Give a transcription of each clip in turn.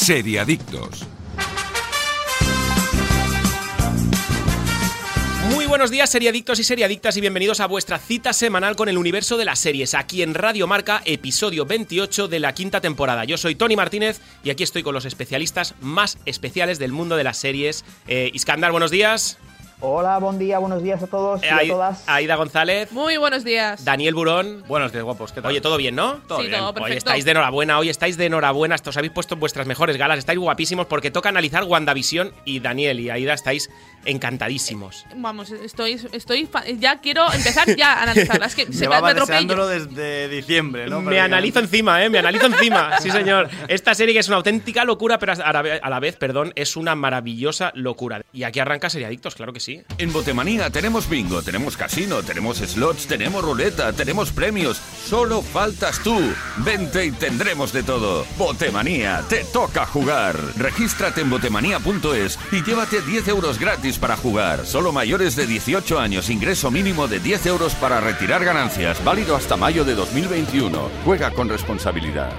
Seriadictos. Muy buenos días, seriadictos y seriadictas, y bienvenidos a vuestra cita semanal con el universo de las series, aquí en Radio Marca, episodio 28 de la quinta temporada. Yo soy Tony Martínez y aquí estoy con los especialistas más especiales del mundo de las series. Eh, Iskandar, buenos días. Hola, buen día, buenos días a todos y a todas. Aida González. Muy buenos días. Daniel Burón. Buenos días, guapos. ¿Qué tal? Oye, todo bien, ¿no? Todo Sí, bien. todo Hoy perfecto. estáis de enhorabuena, hoy estáis de enhorabuena, os habéis puesto vuestras mejores galas, estáis guapísimos porque toca analizar WandaVision y Daniel y Aida estáis encantadísimos. Vamos, estoy, estoy ya quiero empezar ya a analizarlas. Es que se me, Llevaba me deseándolo desde diciembre, ¿no? me analizo encima, ¿eh? Me analizo encima. Sí, señor. Esta serie que es una auténtica locura, pero a la vez, a la vez, perdón, es una maravillosa locura. Y aquí arranca Seriadictos, claro que sí. En Botemanía tenemos bingo, tenemos casino, tenemos slots, tenemos ruleta, tenemos premios. Solo faltas tú. Vente y tendremos de todo. Botemanía, te toca jugar. Regístrate en botemanía.es y llévate 10 euros gratis para jugar. Solo mayores de 18 años, ingreso mínimo de 10 euros para retirar ganancias. Válido hasta mayo de 2021. Juega con responsabilidad.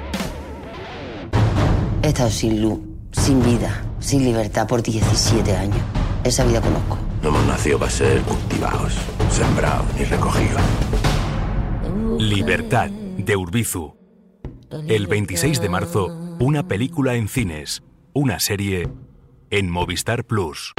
He estado sin luz, sin vida, sin libertad por 17 años. Esa vida conozco. No hemos nacido para ser cultivados, sembrados y recogidos. Libertad, de Urbizu. El 26 de marzo, una película en cines, una serie en Movistar Plus.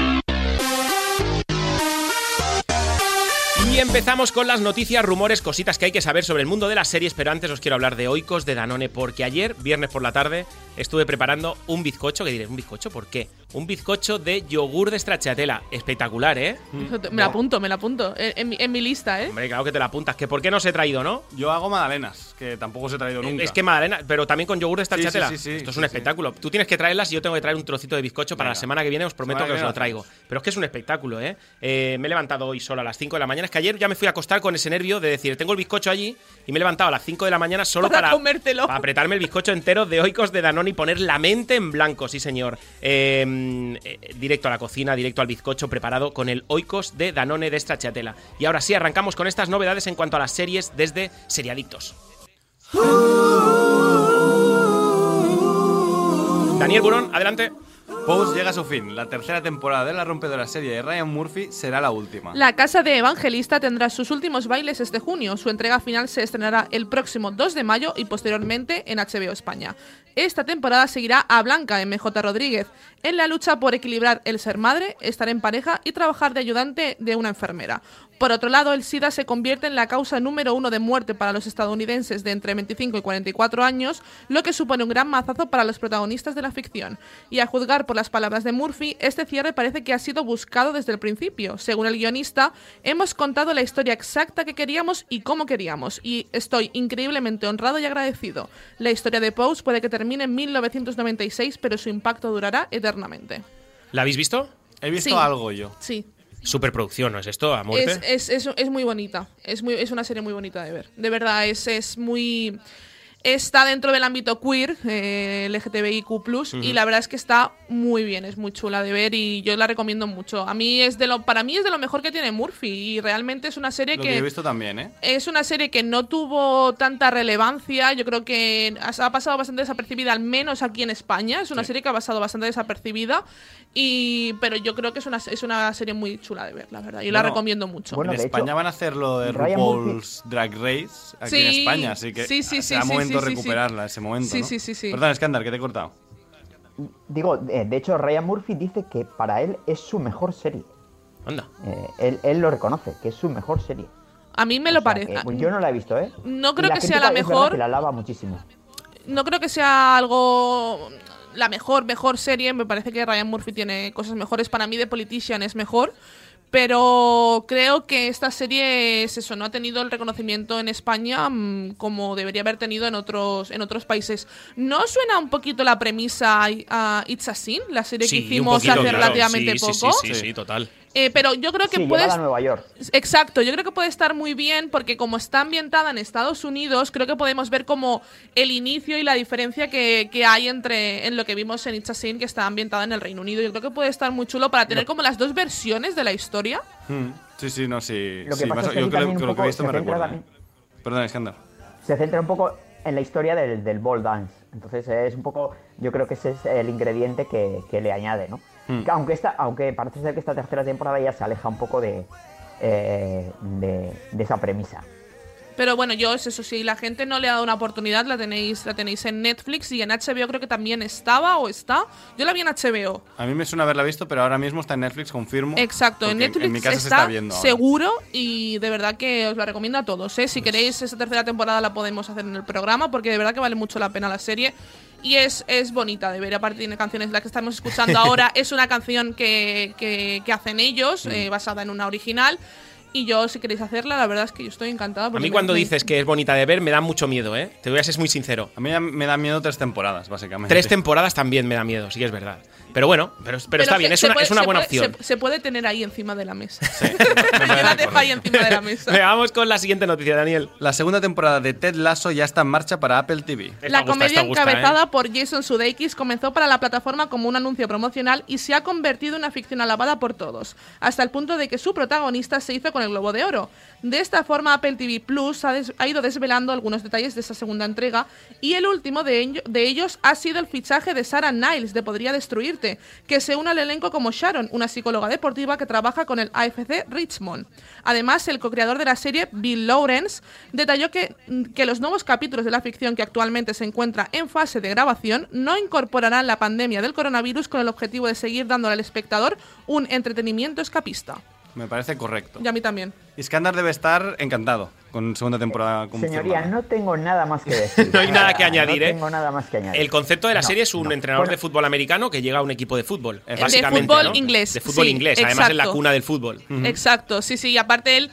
Y empezamos con las noticias, rumores, cositas que hay que saber sobre el mundo de las series, pero antes os quiero hablar de Oikos de Danone, porque ayer, viernes por la tarde, estuve preparando un bizcocho, que diréis, ¿un bizcocho? ¿Por qué? Un bizcocho de yogur de stracciatella. Espectacular, ¿eh? Te- Me la apunto, me la apunto. En, en mi, en mi lista, ¿eh? Hombre, claro que te la apuntas, que ¿por qué no os he traído, no? Yo hago magdalenas, que tampoco os he traído nunca. Es que Magdalena, pero también con yogur de Sí, sí, stracciatella. sí, sí, Esto es sí, un sí. espectáculo. Tú tienes que traerlas y yo tengo que traer un trocito de bizcocho para Venga. la semana que viene, os prometo que os lo traigo. Pero es que es un espectáculo, ¿eh? Eh, Me he levantado hoy solo a las 5 de la mañana. Es que ayer ya me fui a acostar con ese nervio de decir, tengo el bizcocho allí y me he levantado a las 5 de la mañana solo Para para, comértelo. para apretarme el bizcocho entero de Oikos de Danone y poner la mente en blanco, sí señor. Eh, eh, directo a la cocina, directo al bizcocho preparado con el Oikos de Danone de Stracciatella. Y ahora sí, arrancamos con estas novedades en cuanto a las series desde Seriadictos. Daniel Burón, adelante. Pose llega a su fin. La tercera temporada de la rompedora serie de Ryan Murphy será la última. La Casa de Evangelista tendrá sus últimos bailes este junio. Su entrega final se estrenará el próximo 2 de mayo y posteriormente en HBO España. Esta temporada seguirá a Blanca MJ Rodríguez en la lucha por equilibrar el ser madre, estar en pareja y trabajar de ayudante de una enfermera. Por otro lado, el SIDA se convierte en la causa número uno de muerte para los estadounidenses de entre 25 y 44 años, lo que supone un gran mazazo para los protagonistas de la ficción. Y a juzgar por las palabras de Murphy, este cierre parece que ha sido buscado desde el principio. Según el guionista, hemos contado la historia exacta que queríamos y cómo queríamos, y estoy increíblemente honrado y agradecido. La historia de Pose puede que termine en 1996, pero su impacto durará eternamente. ¿La habéis visto? He visto Sí. algo yo. Sí, Superproducción, ¿no es esto? A es, es muy bonita. Es, muy, es una serie muy bonita de ver. De verdad, es, es muy. Está dentro del ámbito queer, eh, LGTBIQ, y la verdad es que está muy bien, es muy chula de ver y yo la recomiendo mucho. A mí es de lo, para mí es de lo mejor que tiene Murphy y realmente es una serie Lo que que, he visto también, ¿eh? es una serie que no tuvo tanta relevancia. Yo creo que ha pasado bastante desapercibida, al menos aquí en España. Es una Sí. serie que ha pasado bastante desapercibida. Y, pero yo creo que es una, es una serie muy chula de ver, la verdad. Y la recomiendo mucho. Bueno, en España hecho, van a hacer lo de RuPaul's Drag Race aquí en España, así que sí, sí, sí, sí, sí, recuperarla, ese momento, Sí, ¿no? sí, sí, sí. Perdón, Escándar, que te he cortado. digo, eh, de hecho, Ryan Murphy dice que para él es su mejor serie. Anda. Eh, él, él lo reconoce, que es su mejor serie. A mí me lo O parece. que, pues, yo no la he visto, ¿eh? No creo la que sea la mejor. que la alaba muchísimo. no creo que sea algo la mejor mejor serie me parece que Ryan Murphy tiene cosas mejores para mí The Politician es mejor pero creo que esta serie es eso no ha tenido el reconocimiento en España mm, como debería haber tenido en otros en otros países no suena un poquito la premisa a It's a Sin la serie que Sí, hicimos poquito, hace claro. relativamente sí, poco Sí, sí, sí, total. Eh, pero yo creo que Sí, a Nueva York. Exacto, yo creo que puede estar muy bien porque como está ambientada en Estados Unidos, creo que podemos ver como el inicio y la diferencia que, que hay entre en lo que vimos en It's a Sin, que está ambientada en el Reino Unido. Yo creo que puede estar muy chulo para tener como las dos versiones de la historia. Mm, Sí, sí, no, sí. Lo que sí, pasa es que yo creo también que lo que he visto se me centra recuerda. también- ¿eh? Perdón, Escándar. Se centra un poco en la historia del, del ball dance. Entonces es un poco, yo creo que ese es el ingrediente que, que le añade, ¿no? Mm. Que Aunque, esta, aunque parece ser que esta tercera temporada ya se aleja un poco de, eh, de esa premisa. Pero bueno, yo eso sí, la gente no le ha dado una oportunidad, la tenéis, la tenéis en Netflix y en HBO creo que también estaba o está. Yo la vi en HBO. A mí me suena haberla visto, pero ahora mismo está en Netflix, confirmo. Exacto, en Netflix En mi casa está, se está viendo. seguro y de verdad que os la recomiendo a todos. ¿eh? Si queréis esa tercera temporada la podemos hacer en el programa porque de verdad que vale mucho la pena la serie. Y es, es bonita de ver, aparte tiene canciones, la que estamos escuchando ahora es una canción que, que- que hacen ellos, Mm. eh, basada en una original. Y yo, si queréis hacerla, la verdad es que yo estoy encantada. A mí cuando me- dices que es bonita de ver me da mucho miedo, ¿eh? Te voy a ser muy sincero. A mí me da miedo tres temporadas, básicamente. Tres temporadas también me da miedo, sí que es verdad. Pero bueno, pero, pero, está se- bien, es una, puede- es una buena puede- opción. Se, se puede tener ahí encima de la mesa. Parece la ahí encima de la mesa. Vamos con la siguiente noticia, Daniel. La segunda temporada de Ted Lasso ya está en marcha para Apple TV. La gusta, comedia encabezada ¿eh? por Jason Sudeikis comenzó para la plataforma como un anuncio promocional y se ha convertido en una ficción alabada por todos, hasta el punto de que su protagonista se hizo con el Globo de Oro. De esta forma, Apple TV Plus ha, ido desvelando algunos detalles de esa segunda entrega y el último de, de ellos ha sido el fichaje de Sarah Niles de Podría Que se une al elenco como Sharon, una psicóloga deportiva que trabaja con el AFC Richmond. Además, el co-creador de la serie, Bill Lawrence, detalló que, que los nuevos capítulos de la ficción que actualmente se encuentra en fase de grabación no incorporarán la pandemia del coronavirus con el objetivo de seguir dándole al espectador un entretenimiento escapista. Me parece correcto. Y a mí también. Iskandar debe estar encantado con segunda temporada confirmada. Señoría, no tengo nada más que decir. No hay nada que añadir, no ¿eh? tengo nada más que añadir. El concepto de la No, serie es un no. entrenador Bueno, de fútbol americano que llega a un equipo de fútbol. De básicamente, fútbol ¿no? inglés, De fútbol sí, inglés. Además es la cuna del fútbol. Exacto, sí, sí. Y aparte él,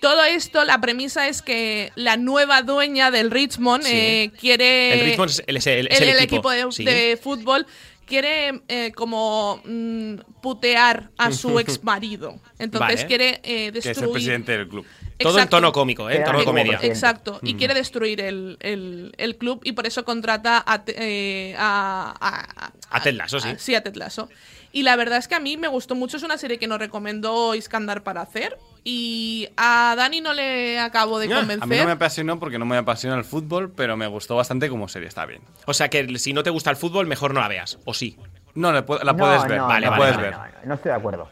todo esto, la premisa es que la nueva dueña del Richmond Sí. eh, quiere... El Richmond es el, es el- es el, el el equipo. equipo de, Sí. de fútbol quiere eh, como mm, putear a su ex marido. Entonces Vale. quiere eh, Que es el destruir... presidente del club. Todo en Exacto. tono cómico, ¿eh? En tono de comedia. Exacto, y quiere destruir el, el- el club y por eso contrata a, eh, a, a, A Ted Lasso, sí. a- sí, a Ted Lasso. Y la verdad es que a mí me gustó mucho, es una serie que nos recomendó Iskandar para hacer y a Dani no le acabo de a convencer. A mí no me apasionó porque no me apasiona el fútbol, pero me gustó bastante como serie, está bien. O sea que si no te gusta el fútbol, mejor no la veas. ¿O sí? No, la, puedes ver, Vale, vale, no estoy de acuerdo.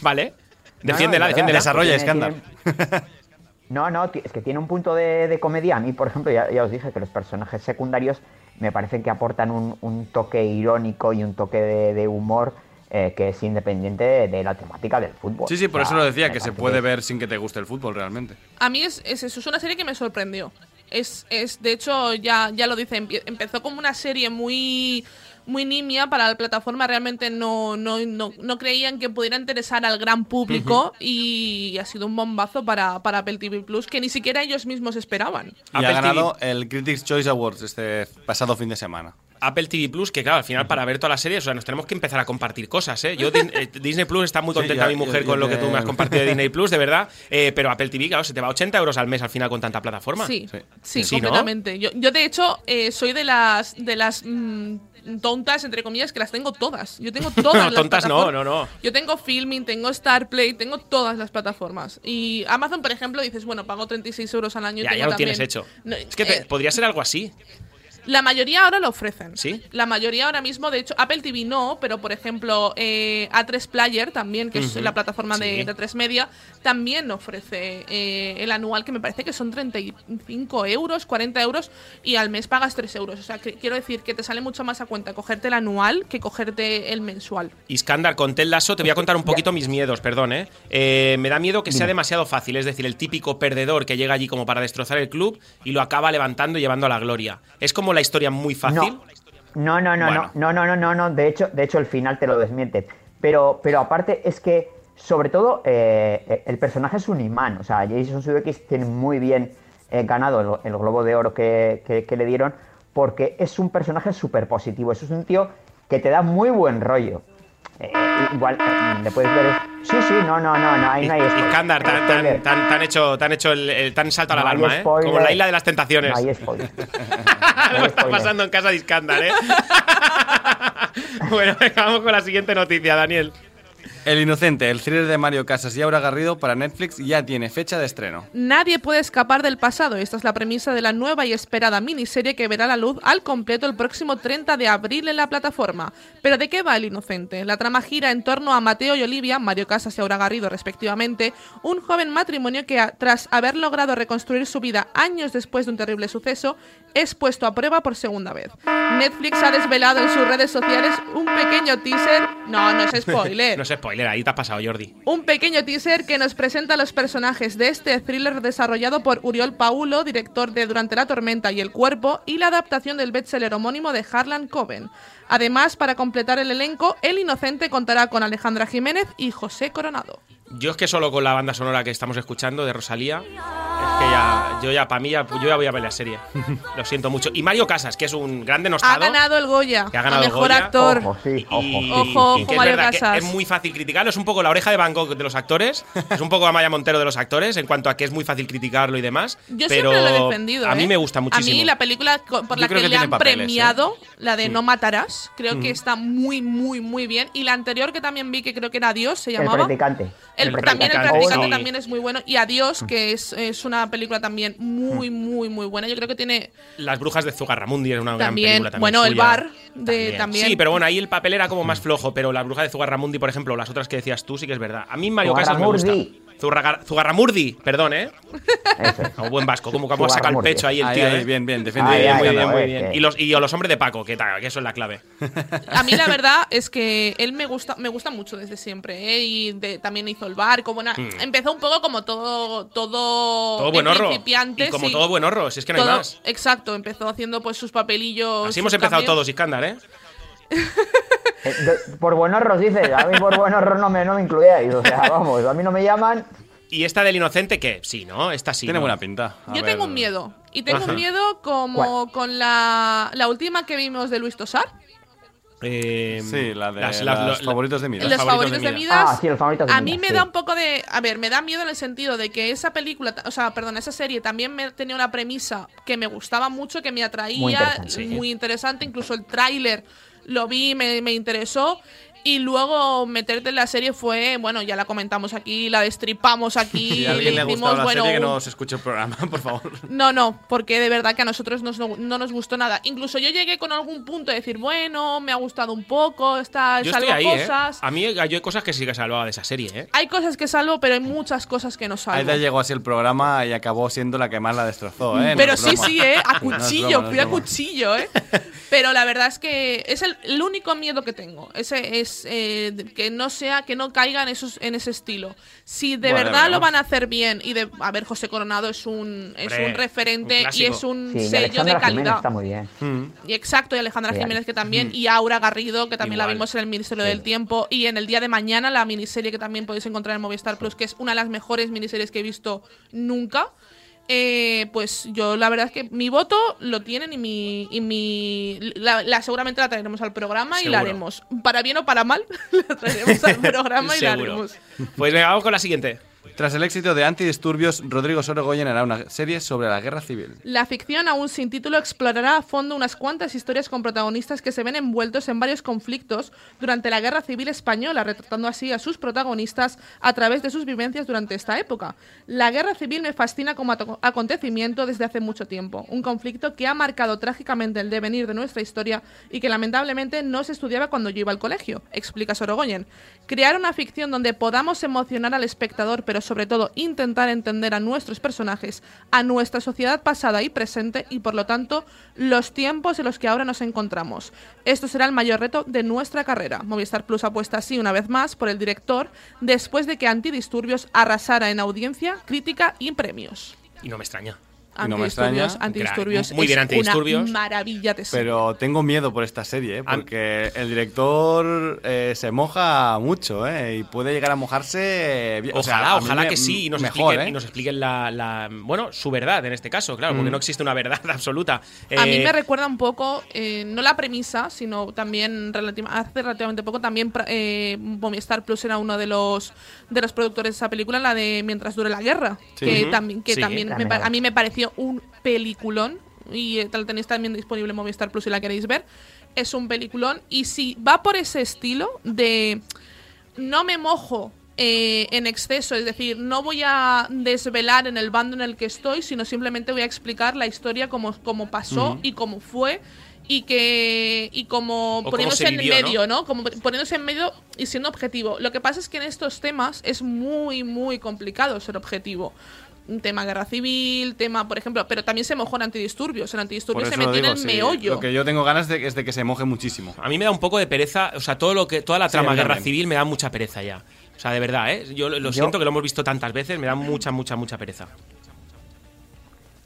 Vale. Defiéndela, defiéndela. Desarrolla, Iskandar. No, no, es que tiene un punto de, de comedia. A mí, por ejemplo, ya, ya os dije que los personajes secundarios me parecen que aportan un, un toque irónico y un toque de, de humor eh, que es independiente de, de la temática del fútbol. Sí, sí, por O eso lo decía, que se puede ver sin que te guste el fútbol realmente. A mí es, es eso, es una serie que me sorprendió. Es, es de hecho, ya, ya lo dice, empezó como una serie muy muy nimia para la plataforma, realmente no, no, no, no creían que pudiera interesar al gran público y ha sido un bombazo para, para Apple TV Plus que ni siquiera ellos mismos esperaban. Y Apple ha ganado el Critics' Choice Awards este pasado fin de semana. Apple TV Plus, que claro, al final para ver todas las series, o sea, nos tenemos que empezar a compartir cosas, ¿eh? Yo, eh, Disney Plus está muy Sí, contenta ya- mi mujer yo- con lo que tú me has compartido de Disney Plus, de verdad. Eh, pero Apple TV, claro, se te va 80 euros al mes al final con tanta plataforma. Sí, Sí. sí, Sí, ¿no? completamente. Yo, yo, de hecho, eh, soy de las de las mm, tontas, entre comillas, que las tengo todas. Yo tengo todas No, las tontas no, plataformas. no, no. Yo tengo Filming, tengo Starplay, tengo todas las plataformas. Y Amazon, por ejemplo, dices, bueno, pago 36 euros al año. y Ya, tengo ya lo también- tienes hecho. No, es que te- eh, podría ser algo así. La mayoría ahora lo ofrecen. ¿Sí? La mayoría ahora mismo, de hecho, Apple TV no, pero por ejemplo, eh, A3 Player también, que es la plataforma de, sí. de 3 Media, también ofrece eh, el anual, que me parece que son 35 euros, 40 euros, y al mes pagas 3 euros. O sea, que, quiero decir que te sale mucho más a cuenta cogerte el anual que cogerte el mensual. Iskandar, con Ted Lasso te voy a contar un poquito mis miedos, perdón, ¿eh? Eh, Me da miedo que sea demasiado fácil, es decir, el típico perdedor que llega allí como para destrozar el club y lo acaba levantando y llevando a la gloria. Es como la historia muy fácil. No, no, no, Bueno. no, no, no, no, no, de hecho, de hecho el final te lo desmiente. Pero, pero aparte es que, sobre todo, eh, el personaje es un imán. O sea, Jason Sudeikis tiene muy bien eh, ganado el, el Globo de Oro que, que- que le dieron porque es un personaje súper positivo. Es un tío que te da muy buen rollo. Eh, igual, eh, le puedes ver... Sí, sí, no, no, no, no, ahí no hay spoiler. Iskandar, tan, tan, tan, tan hecho, tan hecho el, el- tan salto a la No alarma, ¿eh? Como la isla de las tentaciones. No hay spoiler. Hay está pasando en casa de Iskandar, ¿eh? bueno, venga, vamos con la siguiente noticia, Daniel. El Inocente, el thriller de Mario Casas y Aura Garrido para Netflix ya tiene fecha de estreno. Nadie puede escapar del pasado. Esta es la premisa de la nueva y esperada miniserie que verá la luz al completo el próximo 30 de abril en la plataforma. Pero ¿de qué va El Inocente? La trama gira en torno a Mateo y Olivia, Mario Casas y Aura Garrido respectivamente, un joven matrimonio que tras haber logrado reconstruir su vida años después de un terrible suceso, es puesto a prueba por segunda vez. Netflix ha desvelado en sus redes sociales un pequeño teaser. No, no es spoiler. No es spoiler, ahí te pasado, Jordi. Un pequeño teaser que nos presenta los personajes de este thriller desarrollado por Uriol Paulo, director de Durante la Tormenta y el Cuerpo, y la adaptación del bestseller homónimo de Harlan Coben. Además, para completar el elenco, El Inocente contará con Alejandra Jiménez y José Coronado. Yo es que solo con la banda sonora que estamos escuchando de Rosalía, es que ya, yo ya, para mí, ya, yo ya voy a ver la serie. Lo siento mucho. Y Mario Casas, que es un gran Ha denostado. ganado el Goya, Que ha ganado el mejor Goya. actor. Ojo, sí, ojo. Y- Ojo, y ojo, que es Mario que Casas. es muy fácil criticarlo. Es un poco la oreja de Van Gogh de los actores. Es un poco Amaya Montero de los actores en cuanto a que es muy fácil criticarlo y demás. Yo pero siempre lo he defendido. A mí ¿eh? me gusta muchísimo. A mí la película por la que, que le han papeles, ¿eh? premiado, la de Mm. No Matarás, creo que está muy, muy, muy bien. Y la anterior que también vi, que creo que era Adiós, se El llamaba. practicante. El- El también el practicante, sí. también es muy bueno. Y Adiós, que es, es una película también muy, muy, muy buena. Yo creo que tiene Las brujas de Zugarramundi es una gran también, película también bueno, el bar de también. Sí, pero bueno, ahí el papel era como más flojo, pero la bruja de Zugarramundi, por ejemplo, las otras que decías tú, sí que es verdad. A mí Mario Casas me gusta. Zugarramurdi. Perdón, ¿eh? Como buen vasco, como, como saca el pecho ahí el tío, ahí, ¿eh? bien, bien, defiende muy bien, no, muy es bien. Y los, y los hombres de Paco, que, tal, que eso es la clave. A mí la verdad es que él me gusta, me gusta mucho desde siempre, ¿eh? Y de- también hizo el bar, como una, empezó un poco como todo, todo, Hmm. Todo en buen horro. Y como sí. todo buen horro, si es que no hay más. Exacto, empezó haciendo pues sus papelillos. Así sus hemos empezado cameos. todos, Iskandar, ¿eh? Eh, por buen horror, dices. A mí por buen horror no me, no me incluíais. O sea, vamos, a mí no me llaman. Y esta del inocente, que sí, ¿no? Esta sí. Tiene ¿no? buena pinta. A Yo ver. tengo un miedo. Y tengo Ajá. un miedo como con la, la última que vimos de Luis Tosar. Eh, Sí, la de las- los las- la- favoritos de Midas. Los favoritos, de, Midas. Ah, sí, los favoritos de A mí Midas, me sí. da un poco de. A ver, me da miedo en el sentido de que esa película, o sea, perdón, esa serie también me tenía una premisa que me gustaba mucho, que me atraía, Muy interesante. muy interesante. Incluso el tráiler lo vi, me, me interesó. Y luego meterte en la serie fue, bueno, ya la comentamos aquí, la destripamos aquí. Si a alguien le ha hicimos, la bueno, serie, que no se escuche el programa, por favor. no, no, porque de verdad que a nosotros nos- no, no nos gustó nada. Incluso yo llegué con algún punto de decir, bueno, me ha gustado un poco, está, Yo salvo estoy ahí, cosas. ¿eh? A mí hay cosas que sí que salvaba de esa serie, ¿eh? Hay cosas que salvo, pero hay muchas cosas que no salvo. Aida llegó así el programa y acabó siendo la que más la destrozó, ¿eh? No Pero sí, broma. sí, ¿eh? A cuchillo, broma, no fui a cuchillo, ¿eh? Pero la verdad es que es el, el único miedo que tengo. Ese es eh, que no sea, que no caigan esos, en ese estilo. Si de Bueno, verdad lo van a hacer bien y de. A ver, José Coronado es un, es Hombre, un referente un y es un Sí, y sello de calidad. está muy bien. Y exacto, y Alejandra Sí, Jiménez que también, Mm. y Aura Garrido, que también la vimos en el Ministerio del Tiempo, y en el día de mañana la miniserie que también podéis encontrar en Movistar Plus, que es una de las mejores miniseries que he visto nunca. Eh, pues yo la verdad es que mi voto lo tienen y mi, y mi la, la- seguramente la traeremos al programa y la haremos. Para bien o para mal la traeremos al programa y la haremos. Pues venga, vamos con la siguiente. Tras el éxito de Antidisturbios, Rodrigo Sorogoyen hará una serie sobre la guerra civil. La ficción, aún sin título, explorará a fondo unas cuantas historias con protagonistas que se ven envueltos en varios conflictos durante la Guerra Civil Española, retratando así a sus protagonistas a través de sus vivencias durante esta época. La Guerra Civil me fascina como acontecimiento desde hace mucho tiempo, un conflicto que ha marcado trágicamente el devenir de nuestra historia y que lamentablemente no se estudiaba cuando yo iba al colegio, explica Sorogoyen. Crear una ficción donde podamos emocionar al espectador, pero sobre todo intentar entender a nuestros personajes, a nuestra sociedad pasada y presente y por lo tanto los tiempos en los que ahora nos encontramos. Esto será el mayor reto de nuestra carrera. Movistar Plus apuesta así una vez más por el director después de que Antidisturbios arrasara en audiencia, crítica y premios. Y no me extraña. Y no me Antidisturbios, extraña. Antidisturbios Muy bien, es Antidisturbios. una maravilla de serie. Pero tengo miedo por esta serie, ¿eh? Porque el director eh, se moja mucho, ¿eh? Y puede llegar a mojarse. bien. O sea, Ojalá, ojalá me- que sí y nos, mejor, expliquen, ¿eh? y nos expliquen la, la- bueno, su verdad en este caso, claro, porque Mm. no existe una verdad absoluta. A mí Eh, me recuerda un poco, eh, no la premisa, sino también relativa- hace relativamente poco, también eh, Movistar Plus era uno de los de los productores de esa película, la de Mientras dure la guerra, Sí. que, Ujú. también, que Sí. también me También la a mí me pareció un peliculón y eh, tal tenéis también disponible en Movistar Plus si la queréis ver. Es un peliculón y si va por ese estilo de no me mojo eh, en exceso, es decir, no voy a desvelar en el bando en el que estoy, sino simplemente voy a explicar la historia como, como pasó y cómo fue y que y como poniéndose se en medio, ¿no? Como poniéndose en medio y siendo objetivo. Lo que pasa es que en estos temas es muy muy complicado ser objetivo. Un tema guerra civil, tema, por ejemplo, pero también se mojó en antidisturbios. En antidisturbios se metió en el sí. meollo. Lo que yo tengo ganas de, es de que se moje muchísimo. A mí me da un poco de pereza, o sea, todo lo que toda la Sí, trama mí guerra también. civil me da mucha pereza ya. O sea, de verdad, ¿eh? Yo lo, lo Yo- siento que lo hemos visto tantas veces, me da mucha, mucha, mucha pereza.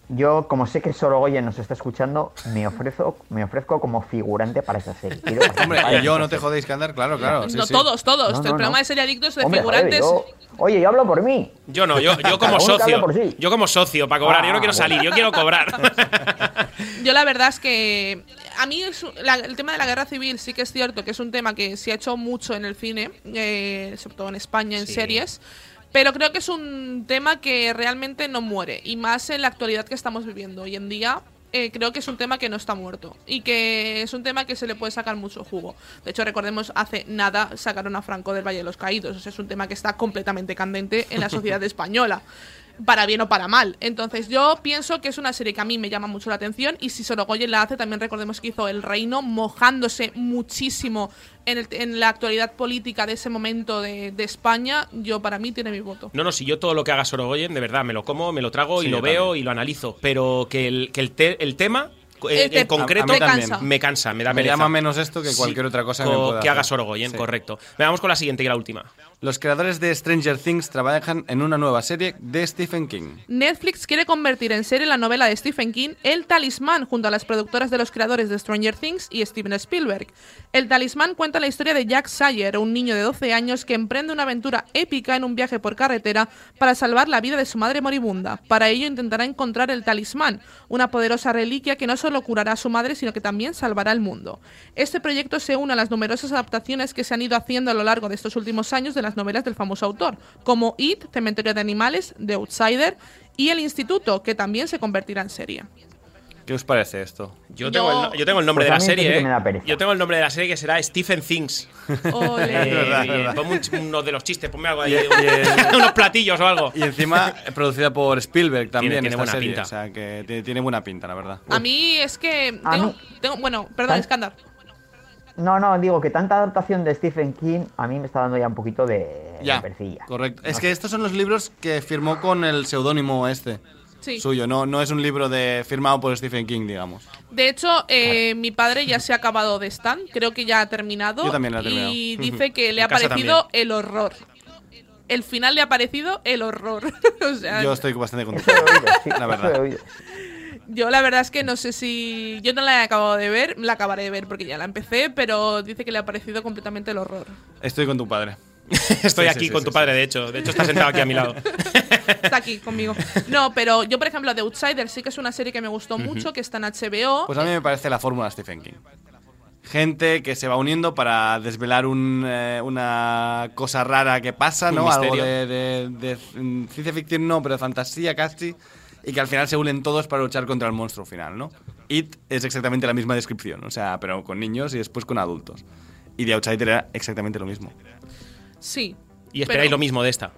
Yo, como sé que Sorogoyen nos está escuchando, me ofrezco, me ofrezco como figurante para esa serie. Quiero Hombre, participar en y yo no te jodéis que andar, claro, claro. sí, no sí. todos, todos. No, el programa no. de Serie Adictos de Hombre, joder, figurantes. yo- oye, yo hablo por mí. Yo no, yo, yo como socio. por sí. Yo como socio para cobrar, yo no Ah, quiero bueno. salir, yo quiero cobrar. Yo la verdad es que a mí es un- la- el tema de la guerra civil sí que es cierto que es un tema que se ha hecho mucho en el cine, eh, sobre todo en España, en Sí. series. Pero creo que es un tema que realmente no muere. Y más en la actualidad que estamos viviendo hoy en día. eh, creo que es un tema que no está muerto. Y que es un tema que se le puede sacar mucho jugo. De hecho, recordemos, hace nada sacaron a Franco del Valle de los Caídos. O sea, es un tema que está completamente candente en la sociedad española. Para bien o para mal. Entonces, yo pienso que es una serie que a mí me llama mucho la atención. Y si Sorogoyen la hace, también recordemos que hizo El Reino, mojándose muchísimo en, el- en la actualidad política de ese momento de, de España. Yo, para mí, tiene mi voto. No, no, si yo todo lo que haga Sorogoyen, de verdad, me lo como, me lo trago Sí, y lo veo también. y lo analizo. Pero que el, que el, te- el tema, eh, en concreto, también. cansa. me cansa, me da Me pereza. llama menos esto que cualquier otra cosa que me co- pueda que haga. Sorogoyen, Sí. correcto. Vamos con la siguiente y la última. Los creadores de Stranger Things trabajan en una nueva serie de Stephen King. Netflix quiere convertir en serie la novela de Stephen King El Talismán junto a las productoras de los creadores de Stranger Things y Steven Spielberg. El Talismán cuenta la historia de Jack Sayer, un niño de 12 años que emprende una aventura épica en un viaje por carretera para salvar la vida de su madre moribunda. Para ello intentará encontrar el Talismán, una poderosa reliquia que no solo curará a su madre, sino que también salvará al mundo. Este proyecto se une a las numerosas adaptaciones que se han ido haciendo a lo largo de estos últimos años de las novelas del famoso autor, como It, Cementerio de Animales, The Outsider y El Instituto, que también se convertirá en serie. ¿Qué os parece esto? Yo tengo, Yo- el, no- yo tengo el nombre Pues de la sí serie, que ¿eh? me da pereza. Yo tengo el nombre de la serie que será Stephen Things. Ole. Eh, verdad, es verdad. ponme un uno de los chistes, ponme algo ahí, Y- y- unos platillos o algo. Y encima producida por Spielberg también Tiene- tiene esta buena serie. pinta. O sea, que tiene, tiene buena pinta, la verdad. A mí es que A tengo, bueno, perdón, Tan- Escándar. No, no, digo que tanta adaptación de Stephen King a mí me está dando ya un poquito de, Ya, de percilla. correcto. Es que estos son los libros que firmó con el seudónimo este. Sí. Suyo, no, no es un libro de firmado por Stephen King, digamos. De hecho, eh, mi padre ya se ha acabado de Stan, creo que ya ha terminado. Yo también lo he terminado. Y dice que le ha parecido también. el horror. El final le ha parecido el horror. o sea, Yo estoy bastante contento. oído, sí, La verdad. Yo la verdad es que no sé si... Yo no la he acabado de ver, la acabaré de ver porque ya la empecé, pero dice que le ha parecido completamente el horror. Estoy con tu padre. Estoy Sí, aquí sí, con sí, tu sí. padre, de hecho. De hecho, está sentado aquí a mi lado. Está aquí conmigo. No, pero yo, por ejemplo, The Outsider sí que es una serie que me gustó mucho, que está en HBO. Pues a mí me parece la fórmula de Stephen King. Gente que se va uniendo para desvelar un, eh, una cosa rara que pasa, ¿no? Algo de, de- de ciencia ficción, no, pero de fantasía casi. Y que al final se unen todos para luchar contra el monstruo final, ¿no? It es exactamente la misma descripción, o sea, pero con niños y después con adultos. Y The Outsider era exactamente lo mismo. Sí. Y esperáis Pero- lo mismo de esta.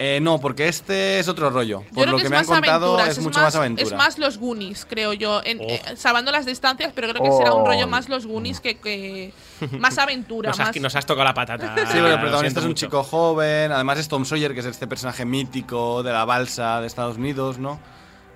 Eh, no, porque este es otro rollo. Por lo que, que, es me han contado aventuras, es mucho más, aventura. Es más los Goonies, creo yo. en- Oh. eh, salvando las distancias, pero creo que será un Oh. rollo más los Goonies que. que más aventura. Nos has, más... nos has tocado la patata. Sí, pero el protagonista es un mucho. chico joven, además es Tom Sawyer, que es este personaje mítico de la balsa de Estados Unidos, ¿no?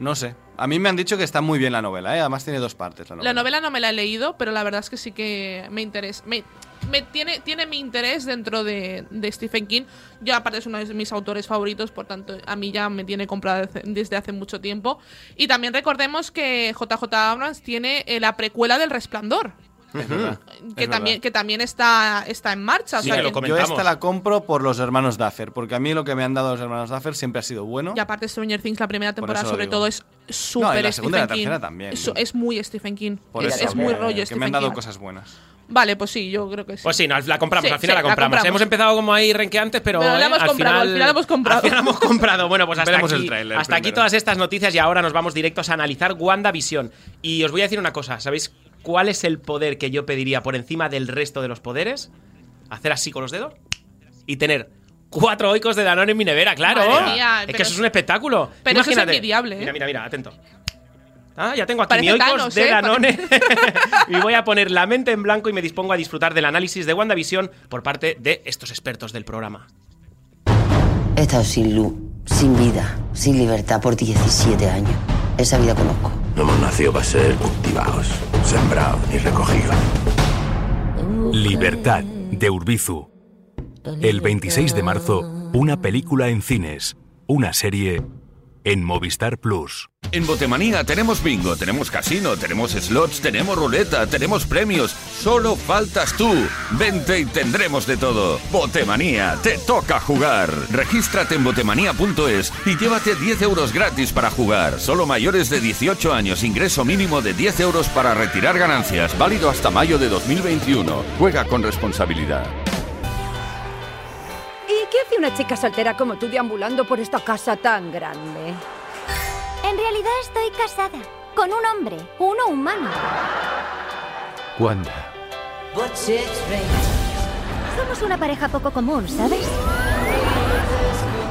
No sé. A mí me han dicho que está muy bien la novela, ¿eh? Además tiene dos partes la novela. La novela no me la he leído, pero la verdad es que sí que me interesa. Me, me tiene, tiene mi interés dentro de, de Stephen King. Yo, aparte, es uno de mis autores favoritos, por tanto, a mí ya me tiene comprada desde, desde hace mucho tiempo. Y también recordemos que JJ Abrams tiene eh, la precuela del Resplandor, Es verdad. que es también, verdad. que también está, está en marcha. o Sí, sea que lo que- come- Yo esta la compro por los hermanos Duffer, porque a mí lo que me han dado los hermanos Duffer siempre ha sido bueno. y aparte, Stranger Things, la primera temporada, sobre digo. todo, es No, y súper la segunda y la Stephen King. tercera también. Es, es muy Stephen King. Por es, eso, es muy rollo Que Stephen me han dado King. cosas buenas. Vale, pues sí, yo creo que sí. Pues sí, no, la compramos, Sí, al final sí, la la compramos. Hemos empezado como ahí renqueantes, pero, Pero la eh, hemos al, comprado, final, al final hemos comprado. al final hemos comprado. Bueno, pues hasta Veremos aquí, el tráiler hasta aquí todas estas noticias y ahora nos vamos directos a analizar WandaVision. Y os voy a decir una cosa, ¿sabéis cuál es el poder que yo pediría por encima del resto de los poderes? Hacer así con los dedos y tener cuatro oicos de Danone en mi nevera, claro. Madre mía, es que eso es un espectáculo. pero eso es Imagínate. envidiable, ¿eh? Mira, mira, mira, atento. Ah, ya tengo aquí Parece mi Thanos, de ¿eh? Danone. y voy a poner la mente en blanco y me dispongo a disfrutar del análisis de WandaVision por parte de estos expertos del programa. He estado sin luz, sin vida, sin libertad por 17 años. Esa vida conozco. No hemos nacido para ser cultivados, sembrados ni recogidos. Libertad, de Urbizu. El 26 de marzo, una película en cines. Una serie en Movistar Plus. En Botemanía tenemos bingo, tenemos casino, tenemos slots, tenemos ruleta, tenemos premios. Solo faltas tú. Vente y tendremos de todo. Botemanía, te toca jugar. Regístrate en botemanía.es y llévate 10 euros gratis para jugar. Solo mayores de 18 años, ingreso mínimo de 10 euros para retirar ganancias. Válido hasta mayo de 2021. Juega con responsabilidad. ¿Y qué hace una chica soltera como tú deambulando por esta casa tan grande? En realidad estoy casada con un hombre, uno humano. Wanda. Somos una pareja poco común, ¿sabes?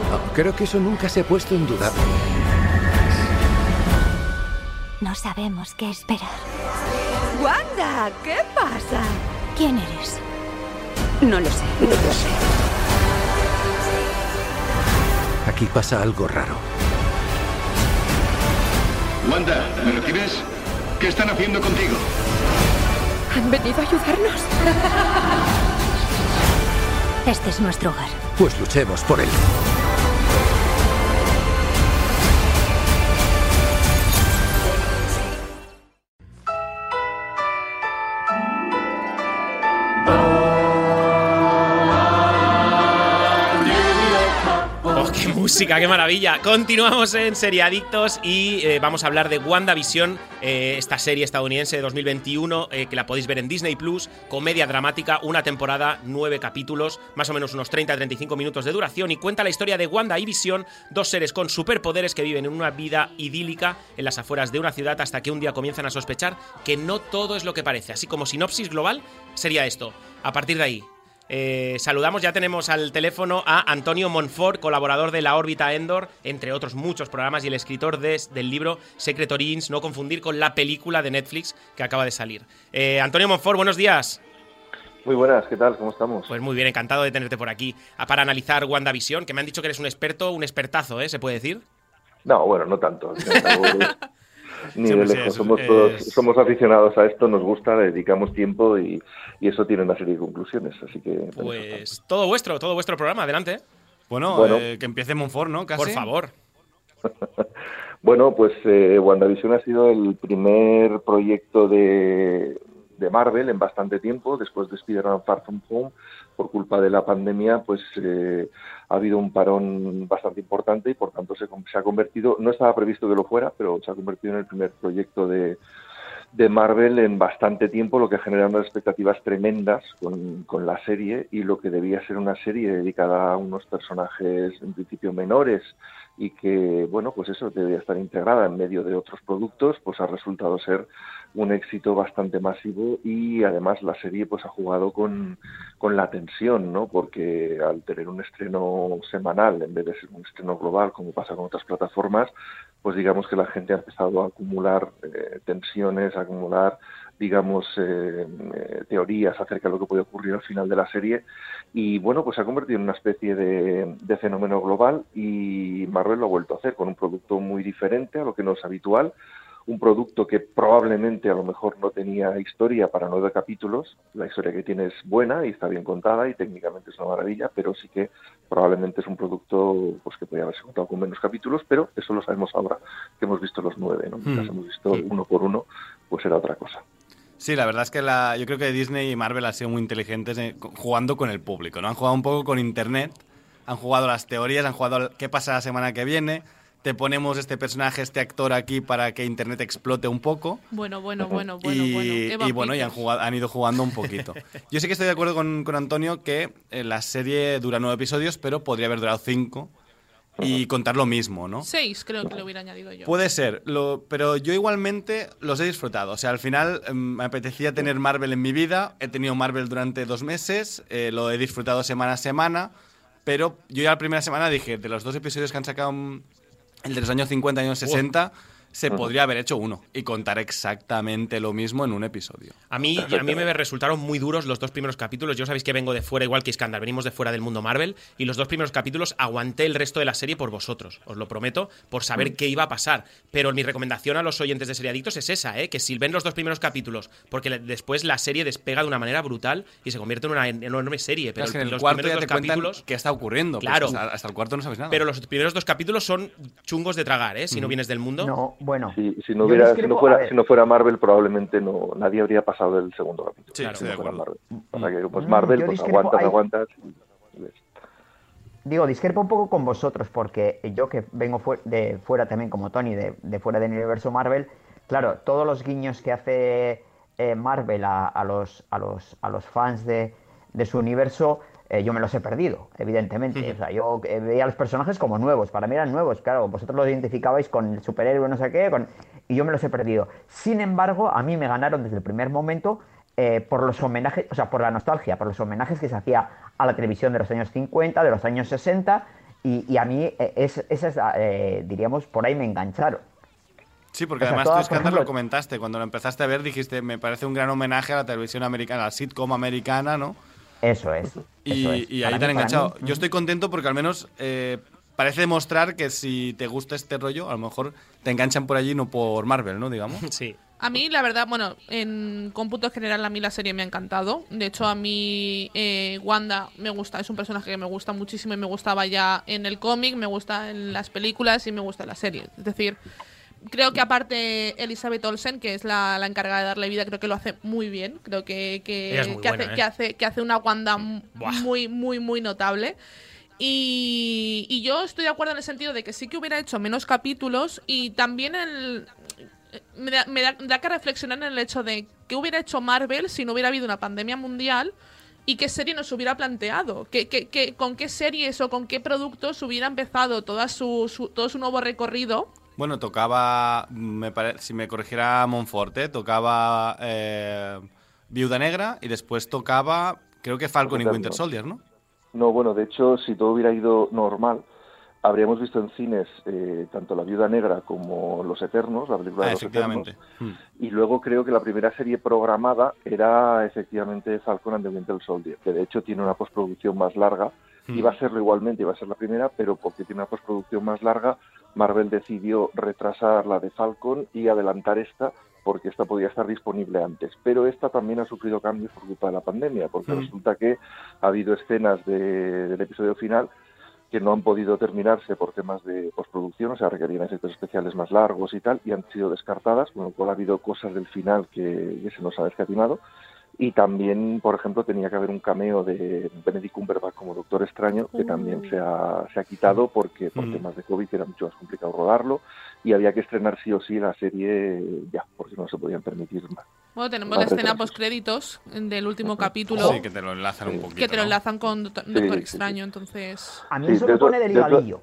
No, creo que eso nunca se ha puesto en duda. No sabemos qué esperar. ¡Wanda! ¿Qué pasa? ¿Quién eres? No lo sé, no lo sé. Aquí pasa algo raro. Wanda, ¿me recibes? ¿Qué están haciendo contigo? ¿Han venido a ayudarnos? Este es nuestro hogar. Pues luchemos por él. Música, qué maravilla! Continuamos en Seriadictos y eh, vamos a hablar de WandaVision, eh, esta serie estadounidense de 2021 eh, que la podéis ver en Disney Plus, comedia dramática, una temporada, nueve capítulos, más o menos unos 30-35 minutos de duración y cuenta la historia de Wanda y Vision, dos seres con superpoderes que viven en una vida idílica en las afueras de una ciudad hasta que un día comienzan a sospechar que no todo es lo que parece. Así como sinopsis global sería esto. A partir de ahí, eh, saludamos, ya tenemos al teléfono a Antonio Monfort, colaborador de La órbita Endor, entre otros muchos programas, y el escritor de- del libro Secret Origins, no confundir con la película de Netflix que acaba de salir. Eh, Antonio Monfort, buenos días. Muy buenas, ¿qué tal? ¿Cómo estamos? Pues muy bien, encantado de tenerte por aquí para analizar WandaVision, que me han dicho que eres un experto, un expertazo, ¿eh? ¿Se puede decir? No, bueno, no tanto. Ni Sí, de lejos. es- somos, es- todos- somos aficionados a esto, nos gusta, le dedicamos tiempo y, y eso tiene una serie de conclusiones. Así que. Pues todo vuestro, todo vuestro programa, adelante. Bueno, Bueno. eh, que empiece Monfort, ¿no? Casi. Por favor. Bueno, pues eh, WandaVision ha sido el primer proyecto de, de Marvel en bastante tiempo, después de Spider-Man Far From Home, por culpa de la pandemia, pues eh, ha habido un parón bastante importante y por tanto se, se ha convertido, no estaba previsto que lo fuera, pero se ha convertido en el primer proyecto de, de Marvel en bastante tiempo, lo que genera unas expectativas tremendas con, con la serie y lo que debía ser una serie dedicada a unos personajes en principio menores y que, bueno, pues eso debería estar integrada en medio de otros productos, pues ha resultado ser un éxito bastante masivo y además la serie pues ha jugado con, con la tensión, ¿no? Porque al tener un estreno semanal en vez de ser un estreno global como pasa con otras plataformas, pues digamos que la gente ha empezado a acumular eh, tensiones, a acumular digamos, eh, eh, teorías acerca de lo que puede ocurrir al final de la serie. Y bueno, pues se ha convertido en una especie de, de fenómeno global y Marvel lo ha vuelto a hacer con un producto muy diferente a lo que no es habitual. Un producto que probablemente a lo mejor no tenía historia para nueve capítulos. La historia que tiene es buena y está bien contada y técnicamente es una maravilla, pero sí que probablemente es un producto pues que podría haberse contado con menos capítulos, pero eso lo sabemos ahora que hemos visto los nueve, ¿no? Mientras Hmm. hemos visto uno por uno, pues era otra cosa. Sí, la verdad es que la, yo creo que Disney y Marvel han sido muy inteligentes jugando con el público, ¿no? Han jugado un poco con Internet, han jugado las teorías, han jugado qué pasa la semana que viene, te ponemos este personaje, este actor aquí para que Internet explote un poco. Bueno, bueno, bueno, bueno, y, bueno. Y bueno, y han, jugado- han ido jugando un poquito. Yo sí que estoy de acuerdo con, con Antonio que eh, la serie dura nueve episodios, pero podría haber durado cinco. Y contar lo mismo, ¿no? Seis creo que le hubiera añadido yo. Puede ser, lo, pero yo igualmente los he disfrutado. O sea, al final em, me apetecía tener Marvel en mi vida. He tenido Marvel durante dos meses, eh, lo he disfrutado semana a semana. Pero yo ya la primera semana dije, de los dos episodios que han sacado, mm, el de los años 50 y años 60, se podría haber hecho uno y contar exactamente lo mismo en un episodio. A mí, a mí me resultaron muy duros los dos primeros capítulos. Yo sabéis que vengo de fuera, igual que Iskandar, venimos de fuera del mundo Marvel, y los dos primeros capítulos aguanté el resto de la serie por vosotros, os lo prometo, por saber qué iba a pasar. Pero mi recomendación a los oyentes de Seriadictos es esa, ¿eh? que si ven los dos primeros capítulos, porque después la serie despega de una manera brutal y se convierte en una en- enorme serie. Pero Claro, en el los cuarto primeros ya dos te capítulos... qué está ocurriendo. pues Claro. hasta, hasta el cuarto no sabes nada. Pero los primeros dos capítulos son chungos de tragar, ¿eh? Si no vienes del mundo. No, bueno. Si, si no hubiera, si no fuera, si no fuera Marvel, probablemente no nadie habría pasado del segundo capítulo. Sí, si estoy no de fuera acuerdo. Marvel. Pasa que pues Mm, Marvel, yo pues discrepo, aguantas, hay- aguantas. y ves. Digo, discrepo un poco con vosotros, porque yo que vengo fu- de fuera también, como Tony, de, de fuera del universo Marvel, claro, todos los guiños que hace eh, Marvel a, a los, a, los, a los fans de, de su universo, eh, yo me los he perdido, evidentemente. O sea, yo eh, veía a los personajes como nuevos, para mí eran nuevos, claro, vosotros los identificabais con el superhéroe, no sé qué, con... y yo me los he perdido. Sin embargo, a mí me ganaron desde el primer momento eh, por los homenajes, o sea, por la nostalgia, por los homenajes que se hacía a la televisión de los años 50, de los años 60, y, y a mí es, esas, diríamos, por ahí me engancharon. Sí, porque O sea, además todas, tú, ejemplo- lo comentaste. Cuando lo empezaste a ver, dijiste, me parece un gran homenaje a la televisión americana, a la sitcom americana, ¿no? Eso es. Y, eso es. y Para ahí te han enganchado. mí, Yo estoy contento porque al menos eh, parece demostrar que si te gusta este rollo, a lo mejor te enganchan por allí, no por Marvel, ¿no? Digamos. Sí. A mí, la verdad, bueno, en cómputo general, a mí la serie me ha encantado. De hecho, a mí eh, Wanda me gusta, es un personaje que me gusta muchísimo y me gustaba ya en el cómic, me gusta en las películas y me gusta en la serie. Es decir, creo que aparte Elizabeth Olsen, que es la, la encargada de darle vida, creo que lo hace muy bien. Creo que, que, que buena, hace, ¿eh? que, hace, que hace una Wanda muy, muy, muy notable. Y, y yo estoy de acuerdo en el sentido de que sí que hubiera hecho menos capítulos y también el, me, da, me da- da que reflexionar en el hecho de qué hubiera hecho Marvel si no hubiera habido una pandemia mundial y qué serie nos hubiera planteado, ¿Qué, qué- qué- con qué series o con qué productos hubiera empezado toda su, su- todo su nuevo recorrido. Bueno, tocaba, me pare- si me corrigiera Monforte, tocaba eh, Viuda Negra y después tocaba, creo que Falcon y Winter. Soldier, ¿no? No, bueno, de hecho, si todo hubiera ido normal, habríamos visto en cines eh, tanto La Viuda Negra como Los Eternos, la película Ah, de Los efectivamente. Eternos. Y luego creo que la primera serie programada era efectivamente Falcon and the Winter Soldier, que de hecho tiene una postproducción más larga. Hmm. Iba a serlo igualmente, iba a ser la primera, pero porque tiene una postproducción más larga, Marvel decidió retrasar la de Falcon y adelantar esta porque esta podía estar disponible antes. Pero esta también ha sufrido cambios por culpa de la pandemia, porque Mm. resulta que ha habido escenas de- del episodio final que no han podido terminarse por temas de postproducción, o sea, requerían efectos especiales más largos y tal, y han sido descartadas, con lo cual ha habido cosas del final que, que se nos ha escatimado. Y también, por ejemplo, tenía que haber un cameo de Benedict Cumberbatch como Doctor Extraño, que también se ha, se ha quitado porque por Mm. temas de COVID era mucho más complicado rodarlo y había que estrenar sí o sí la serie ya, porque no se podían permitir más. Bueno, tenemos Más la escena retrasos. post créditos del último capítulo Sí, que te lo enlazan un poquito. que te lo ¿no? enlazan con Doctor, Sí, Doctor sí, Extraño, entonces... A mí Sí, eso me pone de dentro- ligadillo.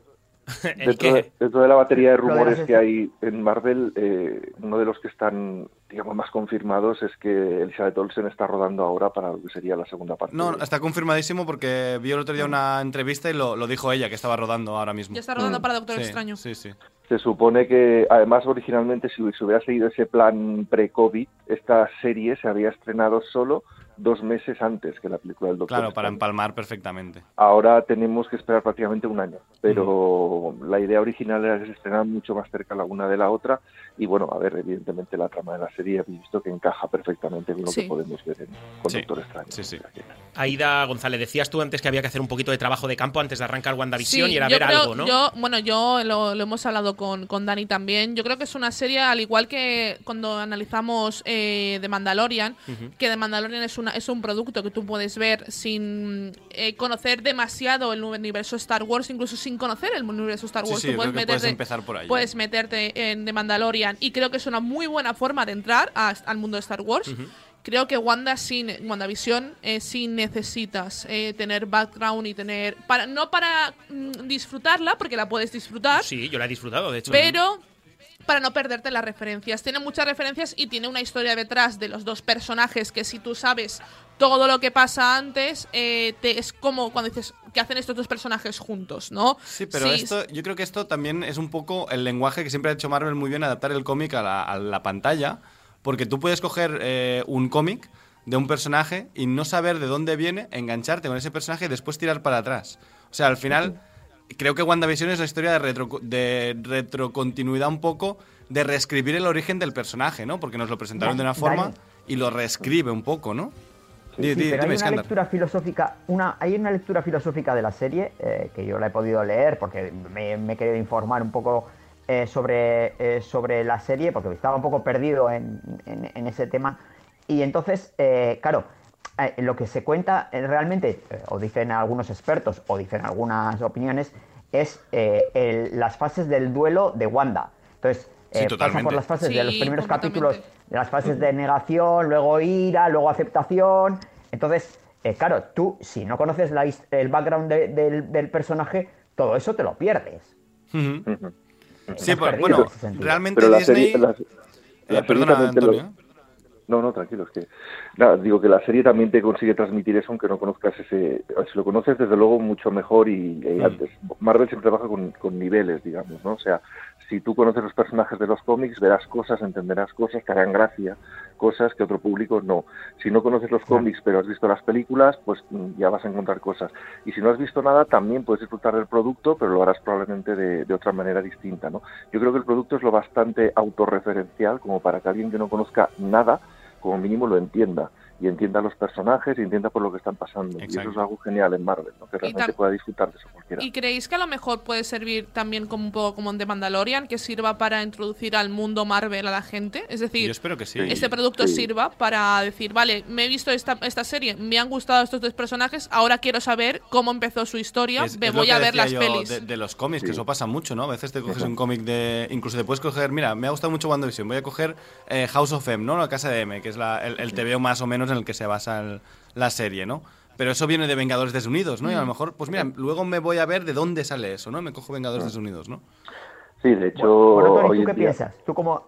Dentro de, dentro de la batería de rumores que hay en Marvel, eh, uno de los que están, digamos, más confirmados es que Elizabeth Olsen está rodando ahora para lo que sería la segunda parte. No, está confirmadísimo porque vi el otro día una entrevista y lo, lo dijo ella, que estaba rodando ahora mismo. Ya está rodando Mm. para Doctor Sí, Extraño. Sí, sí. Se supone que, además, originalmente, si se hubiera seguido ese plan pre-COVID, esta serie se había estrenado solo dos meses antes que la película del Doctor Claro, para empalmar perfectamente. Ahora tenemos que esperar prácticamente un año, pero la idea original era estrenaran mucho más cerca la una de la otra y bueno, a ver, evidentemente la trama de la serie habéis visto que encaja perfectamente con lo Sí. que podemos ver en, con Sí. Doctor Extraño. Sí, sí. Aida González, decías tú antes que había que hacer un poquito de trabajo de campo antes de arrancar WandaVision Sí, y era ver creo- algo, ¿no? Yo, bueno, yo lo, lo hemos hablado con, con Dani también. Yo creo que es una serie, al igual que cuando analizamos eh, The Mandalorian, Ujú. que The Mandalorian es, una, es un producto que tú puedes ver sin eh, conocer demasiado el universo Star Wars, incluso sin conocer el universo Star Wars. sí, Tú puedes creo que puedes meterte- empezar por ahí, ¿eh? Puedes meterte en The Mandalorian y creo que es una muy buena forma de entrar a- al mundo de Star Wars. Creo que Wanda sin WandaVision eh, sí necesitas eh, tener background y tener para no para mm, disfrutarla porque la puedes disfrutar Sí, yo la he disfrutado, de hecho. pero para no perderte las referencias. Tiene muchas referencias y tiene una historia detrás de los dos personajes que si tú sabes todo lo que pasa antes, eh, te, es como cuando dices que hacen estos dos personajes juntos, ¿no? Sí, pero esto, yo creo que esto también es un poco el lenguaje que siempre ha hecho Marvel muy bien, adaptar el cómic a la, a la pantalla, porque tú puedes coger eh, un cómic de un personaje y no saber de dónde viene, engancharte con ese personaje y después tirar para atrás. O sea, al final creo que WandaVision es la historia de, retro, de retrocontinuidad un poco, de reescribir el origen del personaje, ¿no? Porque nos lo presentaron de una forma y lo reescribe un poco, ¿no? Sí, di- pero hay una lectura filosófica, una, hay una lectura filosófica de la serie eh, que yo la he podido leer porque me, me he querido informar un poco eh, sobre, eh, sobre la serie porque estaba un poco perdido en, en- en ese tema. Y entonces, eh, claro, eh, lo que se cuenta eh, realmente, eh, o dicen algunos expertos, o dicen algunas opiniones, es eh, el- las fases del duelo de Wanda. Entonces, Sí, pasa por las fases de los primeros capítulos las fases de negación, luego ira, luego aceptación. Entonces, eh, claro, tú, si no conoces la el background de- del, del personaje, todo eso te lo pierdes. Sí, pues, bueno, realmente Pero la Disney... serie, la- Eh, perdona, lo- Antonio. No, no, tranquilo, es que nada, digo que la serie también te consigue transmitir eso aunque no conozcas ese, si lo conoces desde luego mucho mejor y, y Mm. antes. Marvel siempre trabaja con, con niveles, digamos, ¿no? O sea, si tú conoces los personajes de los cómics, verás cosas, entenderás cosas, te harán gracia, cosas que otro público no. Si no conoces los cómics pero has visto las películas, pues mm, ya vas a encontrar cosas. Y si no has visto nada, también puedes disfrutar del producto, pero lo harás probablemente de, de otra manera distinta, ¿no? Yo creo que el producto es lo bastante autorreferencial como para que alguien que no conozca nada, como mínimo lo entienda y entienda los personajes y entienda por lo que están pasando. Y eso es algo genial en Marvel, ¿no? que realmente pueda disfrutar de eso cualquiera. ¿Y creéis que a lo mejor puede servir también como un poco como en The Mandalorian, que sirva para introducir al mundo Marvel a la gente? Es decir, Yo espero que sí. este producto Sí. sirva para decir, vale, me he visto esta, esta serie, me han gustado estos dos personajes, ahora quiero saber cómo empezó su historia, Es- me es voy a ver las yo pelis. De, de los cómics, que eso pasa mucho, ¿no? A veces te coges un cómic de. Incluso te puedes coger. Mira, me ha gustado mucho WandaVision. Voy a coger eh, House of M, ¿no? La casa de M, que es la- el, el TVO más o menos en el que se basa el- la serie, ¿no? Pero eso viene de Vengadores Desunidos, ¿no? Y a lo Mm. mejor, pues mira, luego me voy a ver de dónde sale eso, ¿no? Me cojo Vengadores Desunidos, ¿no? Sí, de hecho, Bueno, Tony, hoy ¿tú qué día- piensas? Tú como,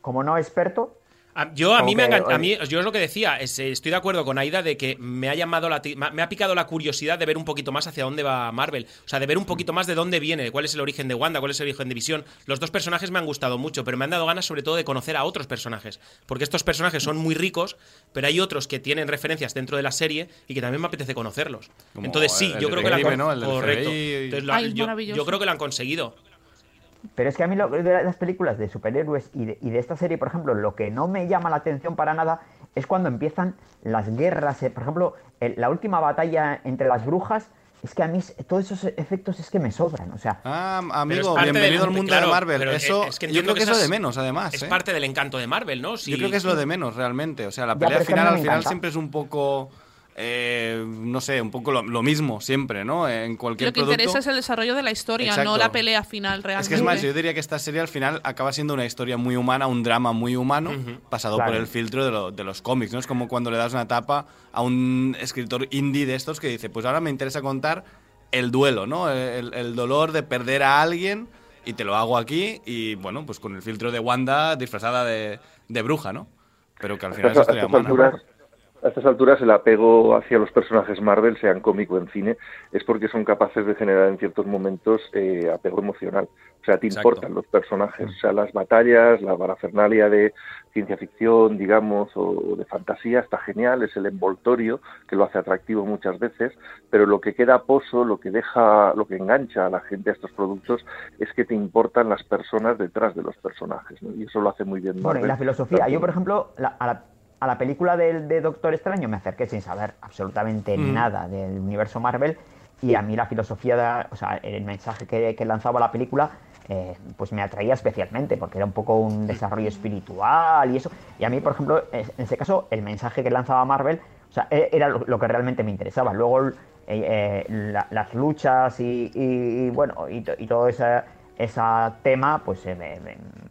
como no experto, A- Yo a mí me ha que, engan- a mí yo es lo que decía, es, estoy de acuerdo con Aida de que me ha llamado la me ha picado la curiosidad de ver un poquito más hacia dónde va Marvel, o sea, de ver un poquito más de dónde viene, cuál es el origen de Wanda, cuál es el origen de Visión. Los dos personajes me han gustado mucho, pero me han dado ganas sobre todo de conocer a otros personajes, porque estos personajes son muy ricos, pero hay otros que tienen referencias dentro de la serie y que también me apete conocerlos. Como Entonces sí, yo creo que han del correcto. FBI. Entonces, lo- Ay, es yo, maravilloso. yo creo que lo han conseguido. Pero es que a mí lo, de las películas de superhéroes y de, y de esta serie, por ejemplo, lo que no me llama la atención para nada es cuando empiezan las guerras. eh, Por ejemplo, el- la última batalla entre las brujas, es que a mí todos esos efectos es que me sobran. O sea, Ah, amigo, bienvenido del- al mundo claro, de Marvel. Eso, es que yo, creo que es lo de menos, además. Es ¿eh? parte del encanto de Marvel, ¿no? Si- Yo creo que es lo de menos, realmente. O sea, la pelea final al final encanta. siempre es un poco. Eh, no sé, un poco lo, lo mismo siempre, ¿no? En cualquier Lo que producto. interesa es el desarrollo de la historia, Exacto. no la pelea final realmente. Es que es más, yo diría que esta serie al final acaba siendo una historia muy humana, un drama muy humano, pasado Claro. por el filtro de, lo- de los cómics, ¿no? Es como cuando le das una tapa a un escritor indie de estos que dice, pues ahora me interesa contar el duelo, ¿no? El, el dolor de perder a alguien y te lo hago aquí y, bueno, pues con el filtro de Wanda disfrazada de, de bruja, ¿no? Pero que al final es historia humana. alturas, a estas alturas el apego hacia los personajes Marvel, sean cómico o en cine, es porque son capaces de generar en ciertos momentos eh, apego emocional. O sea, te Exacto. importan los personajes. O sea, las batallas, la parafernalia de ciencia ficción, digamos, o de fantasía, está genial, es el envoltorio que lo hace atractivo muchas veces, pero lo que queda pozo, lo que deja, lo que engancha a la gente a estos productos es que te importan las personas detrás de los personajes, ¿no? y eso lo hace muy bien bueno, y Marvel. la filosofía. Yo, por ejemplo, la- a, la, a la película del- de, Doctor Extraño me acerqué sin saber absolutamente Mm. nada del universo Marvel. Y a mí la filosofía, de- o sea, el mensaje que, que lanzaba la película, eh, pues me atraía especialmente, porque era un poco un desarrollo espiritual y eso. Y a mí, por ejemplo, en ese caso, el mensaje que lanzaba Marvel, o sea, e- era lo, que realmente me interesaba. Luego, eh, eh, la- las luchas y, y- y, bueno, y, to- y todo ese, ese tema, pues me,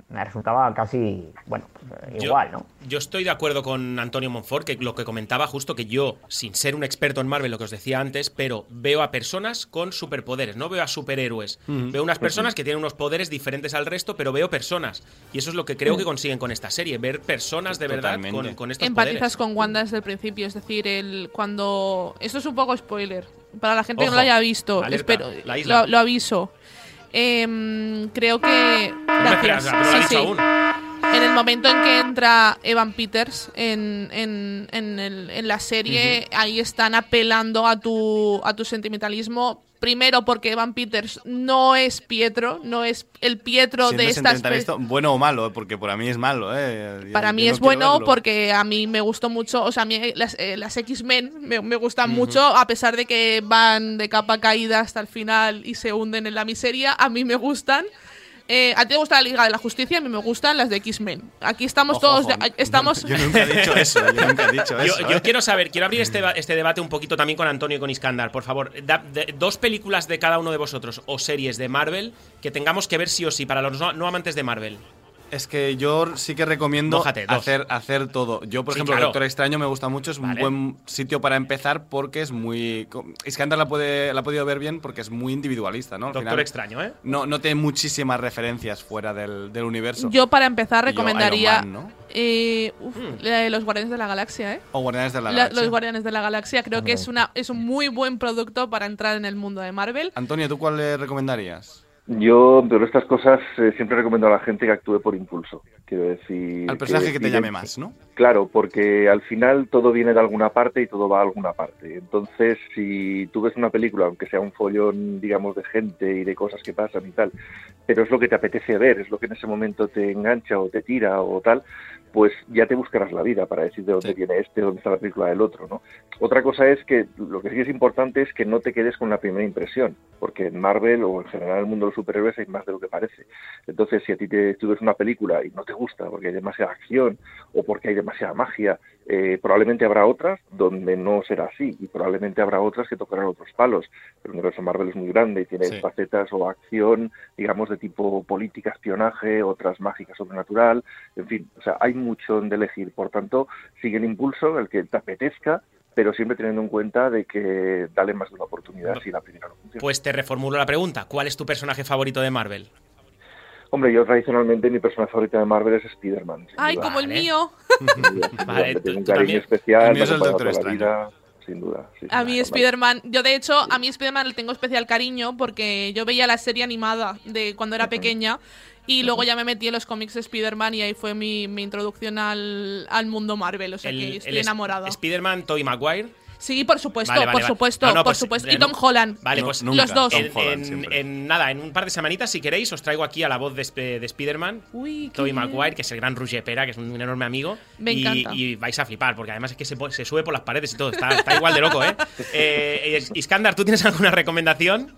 me- resultaba casi, bueno, Yo- igual, ¿no? Yo estoy de acuerdo con Antonio Monfort, que lo que comentaba justo que yo, sin ser un experto en Marvel, lo que os decía antes, pero veo a personas con superpoderes, no veo a superhéroes. Veo unas personas que tienen unos poderes diferentes al resto, pero veo personas. Y eso es lo que creo que consiguen con esta serie, ver personas de verdad Totalmente. con, con estos Empatizas poderes. con Wanda desde el principio, es decir, el cuando esto es un poco spoiler para la gente que no lo haya visto, alerta, espero, la isla. lo, lo aviso. Em, creo que No me gracias. esperas, no lo ha Sí, dicho sí. aún. En el momento en que entra Evan Peters en, en, en, el- en la serie, ahí están apelando a tu, a tu sentimentalismo. Primero porque Evan Peters no es Pietro, no es el Pietro Siendo de estas... sentimentalista, bueno o malo, porque para mí es malo, ¿eh? Para yo mí es bueno verlo. porque a mí me gustó mucho, o sea, a mí las, eh, las X-Men me, me gustan mucho, a pesar de que van de capa caída hasta el final y se hunden en la miseria, a mí me gustan. Eh, a ti te gusta la Liga de la Justicia, a mí me gustan las de X-Men. Aquí estamos Ojo, todos, ojo. de- estamos... Yo nunca he dicho eso, yo nunca he dicho eso. yo ¿eh? quiero saber, quiero abrir este, este debate un poquito también con Antonio y con Iskandar, por favor. Da- de- dos películas de cada uno de vosotros o series de Marvel que tengamos que ver sí o sí para los no, no amantes de Marvel. Es que yo sí que recomiendo Mójate, hacer, hacer todo. Yo, por Sí, ejemplo, claro. Doctor Extraño me gusta mucho, es Vale. un buen sitio para empezar porque es muy... Iskandar la, puede, la ha podido ver bien porque es muy individualista, ¿no? Al Doctor final, Extraño, ¿eh? No, no tiene muchísimas referencias fuera del, del universo. Yo para empezar yo, recomendaría Iron Man, ¿no? eh, uf, Hmm. los Guardianes de la Galaxia, ¿eh? O Guardianes de la, La- Galaxia. los Guardianes de la Galaxia creo que es, una, es un muy buen producto para entrar en el mundo de Marvel. Antonio, ¿tú cuál le recomendarías? Yo, pero estas cosas eh, siempre recomiendo a la gente que actúe por impulso. Quiero decir. Al personaje que te llame más, ¿no? Claro, porque al final todo viene de alguna parte y todo va a alguna parte. Entonces, si tú ves una película, aunque sea un follón, digamos, de gente y de cosas que pasan y tal, pero es lo que te apetece ver, es lo que en ese momento te engancha o te tira o tal, pues ya te buscarás la vida para decir de dónde viene este, dónde está la película del otro, ¿no? Otra cosa es que lo que sí es importante es que no te quedes con la primera impresión, porque en Marvel o en general en el mundo de los superhéroes hay más de lo que parece. Entonces, si a ti te, tú ves una película y no te gusta porque hay demasiada acción o porque hay demasiada magia, eh, probablemente habrá otras donde no será así y probablemente habrá otras que tocarán otros palos. El universo Marvel es muy grande y tiene Sí. facetas o acción, digamos, de tipo política, espionaje, otras mágicas, sobrenatural, en fin, o sea, hay mucho donde elegir. Por tanto, sigue el impulso, el que te apetezca, pero siempre teniendo en cuenta de que dale más de una oportunidad si la primera no funciona. Pues te reformulo la pregunta. ¿Cuál es tu personaje favorito de Marvel? Hombre, yo tradicionalmente mi personaje favorito de Marvel es Spider-Man. Ay, duda. como el Vale. mío. Vale, tú- tiene un tú cariño también. especial, El mío me es el Doctor toda la vida, sin duda. sí, A mí. Spider-Man, yo de hecho, a mí Spider-Man le tengo especial cariño porque yo veía la serie animada de cuando era pequeña y luego ya me metí en los cómics de Spider-Man y ahí fue mi, mi introducción al, al mundo Marvel, o sea que estoy enamorada. Spider-Man, Tobey Maguire. Sí, por supuesto, Vale, vale, por vale. supuesto, No, no, por pues, supuesto. eh, Y Tom Holland. Vale, No, pues nunca. los dos. En, nada, en un par de semanitas, si queréis, os traigo aquí a la voz de, de Spider-Man, Tobey. Maguire, que es el gran Roger Pera, que es un enorme amigo. Me y, encanta. y vais a flipar, porque además es que se, se sube por las paredes y todo. Está, está igual de loco, ¿eh? eh Is- Iskandar, ¿tú tienes alguna recomendación?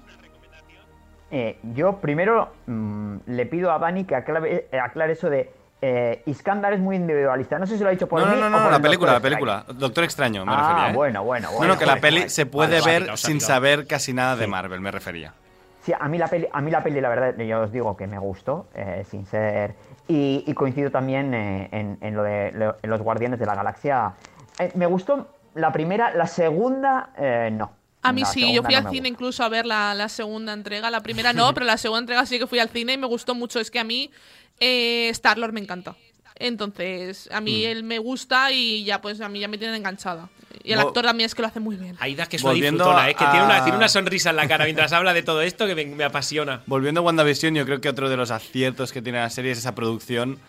Eh, yo primero mm, le pido a Dani que aclare, eh, aclare eso de eh, Iskandar es muy individualista. No sé si lo ha dicho por No, no, mí no, o no, por la el película, la Doctor película. Doctor Extraño, me Ah, refería. ¿eh? bueno, bueno, No, bueno. no, que la peli se puede Vale, ver sin saber casi nada de Marvel, me refería. Sí, a mí la peli, a mí la peli, la verdad, yo os digo que me gustó, eh, sin ser. Y, y coincido también eh, en, en lo de lo- en los Guardianes de la Galaxia. Eh, me gustó la primera, la segunda, eh, no. A mí La sí, yo fui no al cine gusta. incluso a ver la, la segunda entrega. La primera no, pero la segunda entrega sí que fui al cine y me gustó mucho. Es que a mí eh, Star-Lord me encanta. Entonces, a mí Mm. él me gusta y ya pues a mí ya me tienen enganchada. Y el Vol- actor también es que lo hace muy bien. Aida, que es una disfrutona, ¿eh? Que tiene, una, a- tiene una sonrisa en la cara mientras habla de todo esto que me, me apasiona. Volviendo a WandaVision, yo creo que otro de los aciertos que tiene la serie es esa producción,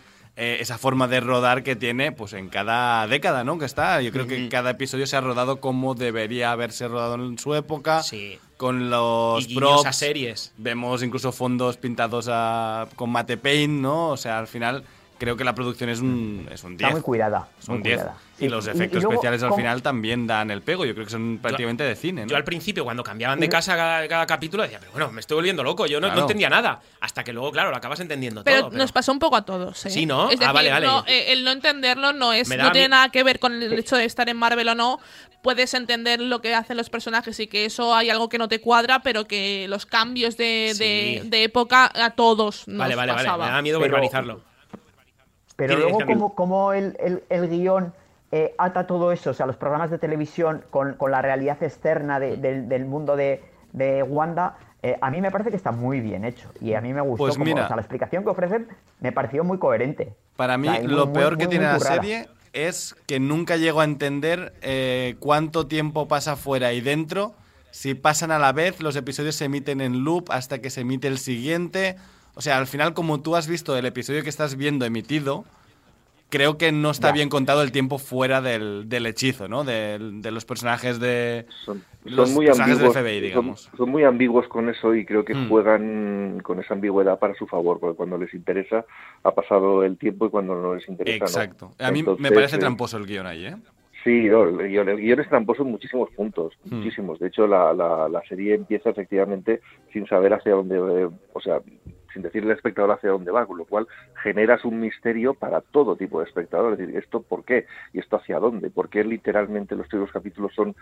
eh, esa forma de rodar que tiene pues en cada década, ¿no? Que está. Yo creo que cada episodio se ha rodado como debería haberse rodado en su época. Sí. Con los Y props. a series. Vemos incluso fondos pintados a- con mate paint, ¿no? O sea, al final creo que la producción es un, es un 10. Está muy cuidada. Es un 10. cuidada. Y Sí, los y- y efectos luego, especiales al ¿cómo- final también dan el pego. Yo creo que son prácticamente de cine, ¿no? Yo al principio, cuando cambiaban de casa cada, cada capítulo, decía, pero bueno, me estoy volviendo loco, yo no, entendía nada. Hasta que luego, claro, lo acabas entendiendo Pero, todo. nos pasó un poco a todos, ¿eh? Sí, ¿no? Es Ah, vale, vale. no, eh, el no entenderlo no es no tiene nada que ver con el hecho de estar en Marvel o no. Puedes entender lo que hacen los personajes y que eso hay algo que no te cuadra, pero que los cambios de, de- Sí. de época a todos nos Vale, vale, vale. Me da miedo Pero- verbalizarlo. Pero luego como, como el, el- el guion eh, ata todo eso, o sea, los programas de televisión con, con la realidad externa de- del, del mundo de, de Wanda, eh, a mí me parece que está muy bien hecho. Y a mí me gustó. Pues como- mira. o sea, la explicación que ofrecen me pareció muy coherente. Para mí, O sea, muy- lo muy- peor que muy- tiene muy la currada. serie es que nunca llego a entender eh, cuánto tiempo pasa fuera y dentro. Si pasan a la vez, los episodios se emiten en loop hasta que se emite el siguiente. O sea, al final, como tú has visto el episodio que estás viendo emitido, creo que no está Ya. bien contado el tiempo fuera del, del hechizo, ¿no? De, los personajes de. Son, los muy personajes ambiguos, del FBI, digamos. Son, muy ambiguos con eso y creo que Mm. juegan con esa ambigüedad para su favor, porque cuando les interesa ha pasado el tiempo y cuando no les interesa no. Exacto. A mí Entonces, me parece eh, tramposo el guion ahí, ¿eh? Sí, no, el guion, el guion es tramposo en muchísimos puntos, Hmm. muchísimos. De hecho, la, la, la serie empieza efectivamente sin saber hacia dónde, eh, o sea, sin decirle al espectador hacia dónde va, con lo cual generas un misterio para todo tipo de espectador. Es decir, ¿esto por qué? ¿Y esto hacia dónde? ¿Por qué literalmente los primeros capítulos son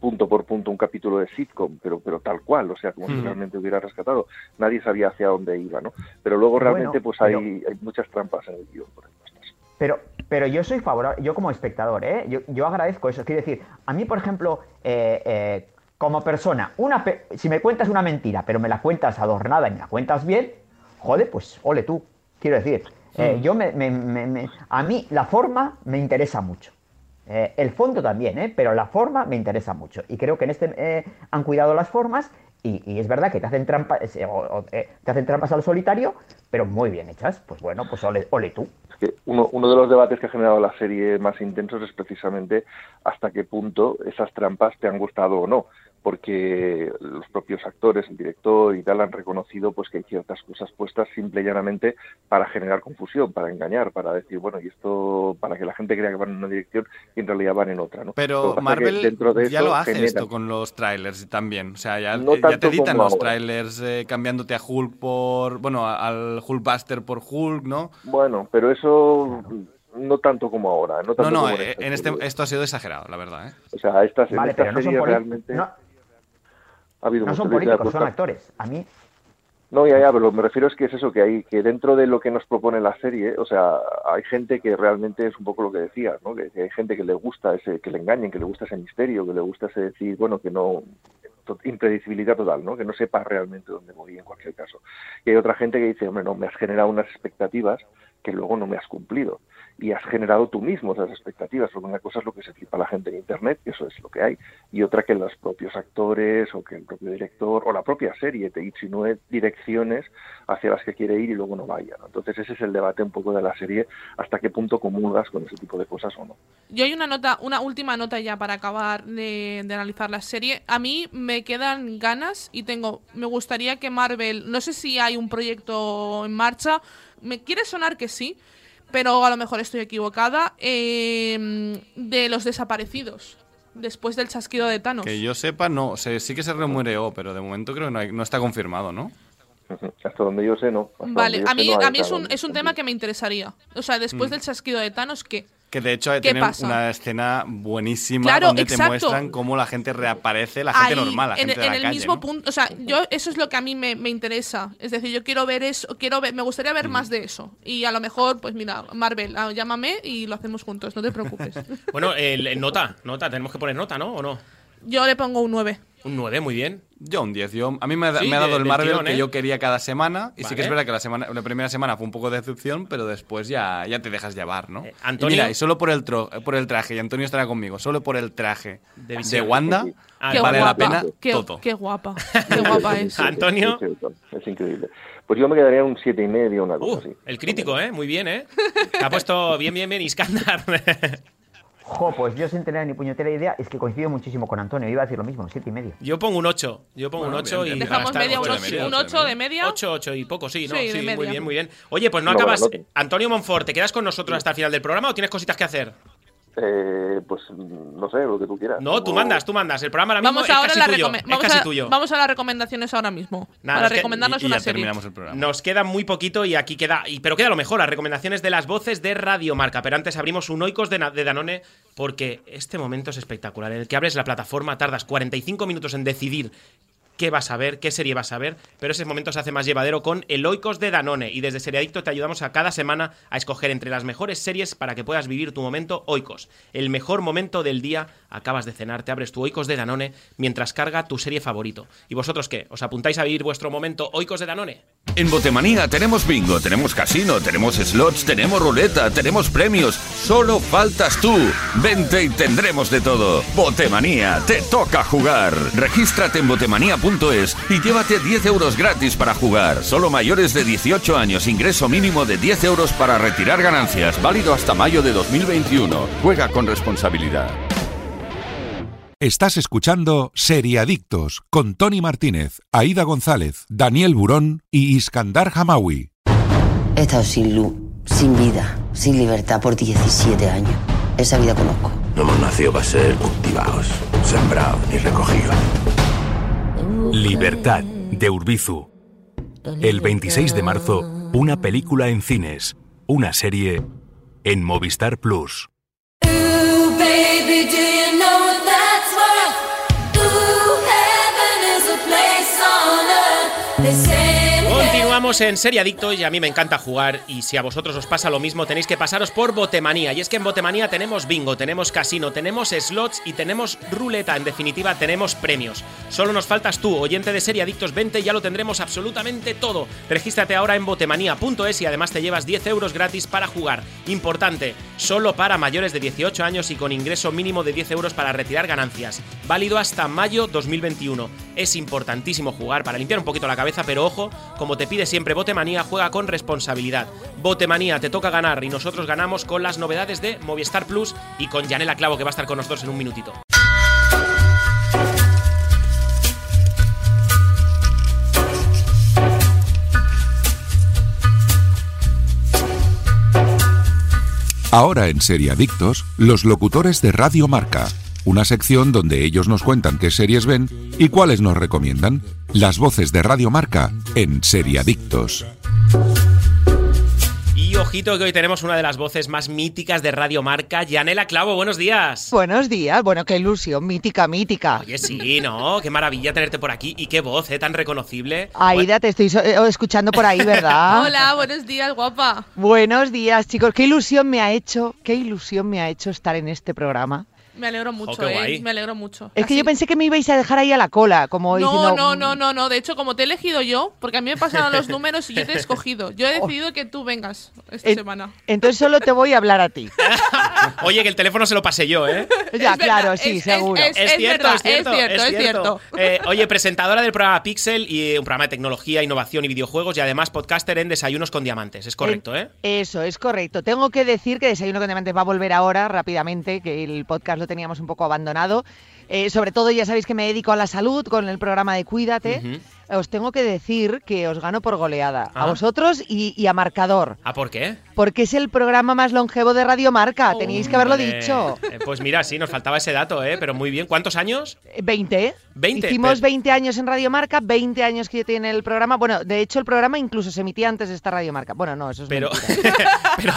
punto por punto un capítulo de sitcom, pero, pero tal cual, o sea, como si. Mm. realmente hubiera rescatado. Nadie sabía hacia dónde iba, ¿no? Pero luego Bueno, realmente pues pero- hay, hay muchas trampas en el guion. por ejemplo. Pero, pero yo soy favorable, yo como espectador, ¿eh? yo, yo agradezco eso. Quiero decir, a mí, por ejemplo, eh, eh, como persona, una pe- si me cuentas una mentira, pero me la cuentas adornada y me la cuentas bien, joder, pues ole tú. Quiero decir, eh, yo me, me- me- me- a mí la forma me interesa mucho. Eh, el fondo también, ¿eh? pero la forma me interesa mucho. Y creo que en este eh, han cuidado las formas y, y es verdad que te hacen, trampas, eh, o- o, eh, te hacen trampas al solitario, pero muy bien hechas. Pues bueno, pues ole, ole tú. Es que uno, uno de los debates que ha generado la serie más intensos es precisamente hasta qué punto esas trampas te han gustado o no, porque los propios actores, el director y tal han reconocido pues que hay ciertas cosas puestas simple y llanamente para generar confusión, para engañar, para decir, bueno, y esto para que la gente crea que van en una dirección y en realidad van en otra, ¿no? Pero Marvel dentro de ya lo hace genera- esto con los trailers también. O sea, ya, No ya te editan los ahora. trailers eh, cambiándote a Hulk por. Bueno, al Hulkbuster por Hulk, ¿no? Bueno, pero eso no tanto como ahora, no tanto No, no, como eh, en este, esto ha sido exagerado, la verdad. ¿eh? O sea, estas, en Vale, esta no serie realmente no, ha habido no son políticos, son actores. A mí, No, ya, ya, pero lo que me refiero es que es eso, que hay que dentro de lo que nos propone la serie, o sea, hay gente que realmente es un poco lo que decías, ¿no? Que, que hay gente que le gusta ese, que le engañen, que le gusta ese misterio, que le gusta ese decir, bueno, que no impredecibilidad total, ¿no? Que no sepas realmente dónde voy en cualquier caso. Y hay otra gente que dice, hombre, no, me has generado unas expectativas que luego no me has cumplido. Y has generado tú mismo esas expectativas, porque una cosa es lo que se flipa a la gente en Internet, eso es lo que hay, y otra que los propios actores o que el propio director o la propia serie te insinúe direcciones hacia las que quiere ir y luego no vaya. Entonces ese es el debate un poco de la serie, hasta qué punto comulgas con ese tipo de cosas o no. Yo hay una nota, una última nota ya para acabar de, de analizar la serie. A mí me quedan ganas y tengo, me gustaría que Marvel, no sé si hay un proyecto en marcha, me quiere sonar que sí, pero a lo mejor estoy equivocada, eh, de los desaparecidos después del chasquido de Thanos. Que yo sepa, no. Se- sí que se rumoreó, pero de momento creo que no, hay- no está confirmado, ¿no? Hasta donde yo sé, no. Hasta Vale, a mí, no a mí es un, es un tema que me interesaría. O sea, después Mm. del chasquido de Thanos, ¿qué? Que de hecho ¿Qué tienen pasa? una escena buenísima Claro, donde exacto. te muestran cómo la gente reaparece, la gente Ahí, normal, la en, el calle. mismo ¿no? punto, o sea, yo eso es lo que a mí me, me interesa. Es decir, yo quiero ver eso, quiero ver, me gustaría Mm. ver más de eso. Y a lo mejor, pues mira, Marvel, ah, llámame y lo hacemos juntos, no te preocupes. Bueno, el, el nota, nota, tenemos que poner nota, ¿no? ¿O no? yo le pongo un 9. Un 9, muy bien. Yo un 10. Yo, a mí me, ha- Sí, me ha dado de- el Marvel tirón, que ¿eh? yo quería cada semana. Y sí que Vale. es verdad que la, semana, la primera semana fue un poco de decepción, pero después ya, ya te dejas llevar, ¿no? Eh, Antonio- Y mira, y solo por el, tro- por el traje, y Antonio estará conmigo, solo por el traje De de. Wanda, Ah, Qué vale guapa, la pena qué, todo. Qué guapa, qué guapa es. Antonio. Es, increíble. Pues yo me quedaría un siete y medio, una cosa Uh, así. el crítico, ¿eh? Muy bien, ¿eh? Te ha puesto bien, bien, bien Iskandar. jo, pues yo sin tener ni puñetera idea, es que coincido muchísimo con Antonio, iba a decir lo mismo, siete y medio. Yo pongo un 8. Yo pongo Bueno, un 8 bien, y. Dejamos media, un ocho ocho- de media, un ocho 8 de media. 8, 8 y poco, sí, ¿no? Sí, muy bien, muy bien. Oye, pues no No, acabas. bueno, no. Antonio Monfort, ¿te quedas con nosotros hasta el final del programa o tienes cositas que hacer? Eh, pues no sé, lo que tú quieras. No, tú mandas, tú mandas. El programa ahora mismo Vamos es ahora a casi la tuyo. Es vamos, casi a, tuyo. vamos a las recomendaciones ahora mismo. Nada, para recomendarnos y, y una ya serie. terminamos el programa. Nos queda muy poquito y aquí queda. Y, pero queda lo mejor, las recomendaciones de las voces de Radio Marca. Pero antes abrimos un Oikos de, de Danone porque este momento es espectacular. En el que abres la plataforma, tardas 45 minutos en decidir qué vas a ver, qué serie vas a ver, pero ese momento se hace más llevadero con el Oikos de Danone y desde Seriadicto te ayudamos a cada semana a escoger entre las mejores series para que puedas vivir tu momento Oikos. El mejor momento del día, acabas de cenar, te abres tu Oikos de Danone mientras carga tu serie favorito. ¿Y vosotros qué? ¿Os apuntáis a vivir vuestro momento Oikos de Danone? En Botemanía tenemos bingo, tenemos casino, tenemos slots, tenemos ruleta, tenemos premios. Solo faltas tú. Vente y tendremos de todo. Botemanía, te toca jugar. Regístrate en botemanía.es y llévate 10 euros gratis para jugar. Solo mayores de 18 años, ingreso mínimo de 10 euros para retirar ganancias. Válido hasta mayo de 2021. Juega con responsabilidad. Estás escuchando Seriadictos con Tony Martínez, Aida González, Daniel Burón y Iskandar Hamawi. He estado sin luz, sin vida, sin libertad por 17 años. Esa vida conozco. No hemos nacido para ser cultivados, sembrados ni recogidos. Libertad, de Urbizu. El 26 de marzo, una película en cines, una serie en Movistar Plus. En Serie Adicto y a mí me encanta jugar y si a vosotros os pasa lo mismo tenéis que pasaros por Botemanía y es que en Botemanía tenemos bingo, tenemos casino, tenemos slots y tenemos ruleta, en definitiva tenemos premios. Solo nos faltas tú, oyente de Serie Adictos 20 ya lo tendremos absolutamente todo. Regístrate ahora en botemanía.es y además te llevas 10 euros gratis para jugar. Importante, solo para mayores de 18 años y con ingreso mínimo de 10 euros para retirar ganancias. Válido hasta mayo 2021. Es importantísimo jugar para limpiar un poquito la cabeza, pero ojo, como te pide siempre Botemanía, juega con responsabilidad. Botemanía, te toca ganar y nosotros ganamos con las novedades de Movistar Plus y con Yanela Clavo que va a estar con nosotros en un minutito. Ahora en Seriadictos, los locutores de Radio Marca, una sección donde ellos nos cuentan qué series ven y cuáles nos recomiendan. Las voces de Radio Marca en Seriadictos. Y ojito que hoy tenemos una de las voces más míticas de Radio Marca, Yanela Clavo, buenos días. Buenos días, bueno, qué ilusión, mítica, mítica. Oye, sí, ¿no? Qué maravilla tenerte por aquí y qué voz, ¿eh? Tan reconocible. Aida, te estoy eh, escuchando por ahí, ¿verdad? Hola, buenos días, guapa. Buenos días, chicos. Qué ilusión me ha hecho, qué ilusión me ha hecho estar en este programa. Me alegro mucho, Oh, eh. Me alegro mucho. Es que yo pensé que me ibais a dejar ahí a la cola, como No, diciendo, no, no, no, no. De hecho, como te he elegido yo, porque a mí me pasaron los números y yo te he escogido. Yo he decidido que tú vengas esta En- semana. Entonces solo te voy a hablar a ti. Oye, que el teléfono se lo pasé yo, ¿eh? Ya, Es claro, verdad, sí, es- es- seguro. es- Es, cierto, verdad, es cierto, es cierto, es cierto. Eh, oye, presentadora del programa Pixel y un programa de tecnología, innovación y videojuegos y además podcaster en Desayunos con Diamantes. Es correcto, ¿eh? Eso, es correcto. Tengo que decir que Desayuno con Diamantes va a volver ahora rápidamente, que el podcast lo teníamos un poco abandonado. Eh, sobre todo, ya sabéis que me dedico a la salud con el programa de Cuídate. Os tengo que decir que os gano por goleada. Ah. A vosotros y, y a Marcador. ¿Ah, por qué? Porque es el programa más longevo de Radio Marca. Teníais que haberlo dicho. eh, pues mira, sí, nos faltaba ese dato, ¿eh? Pero muy bien. ¿Cuántos años? Eh, 20. 20, Hicimos pero- 20 años en Radio Marca, 20 años que tiene el programa. Bueno, de hecho, el programa incluso se emitía antes de esta Radio Marca. Bueno, no, eso es Pero, pero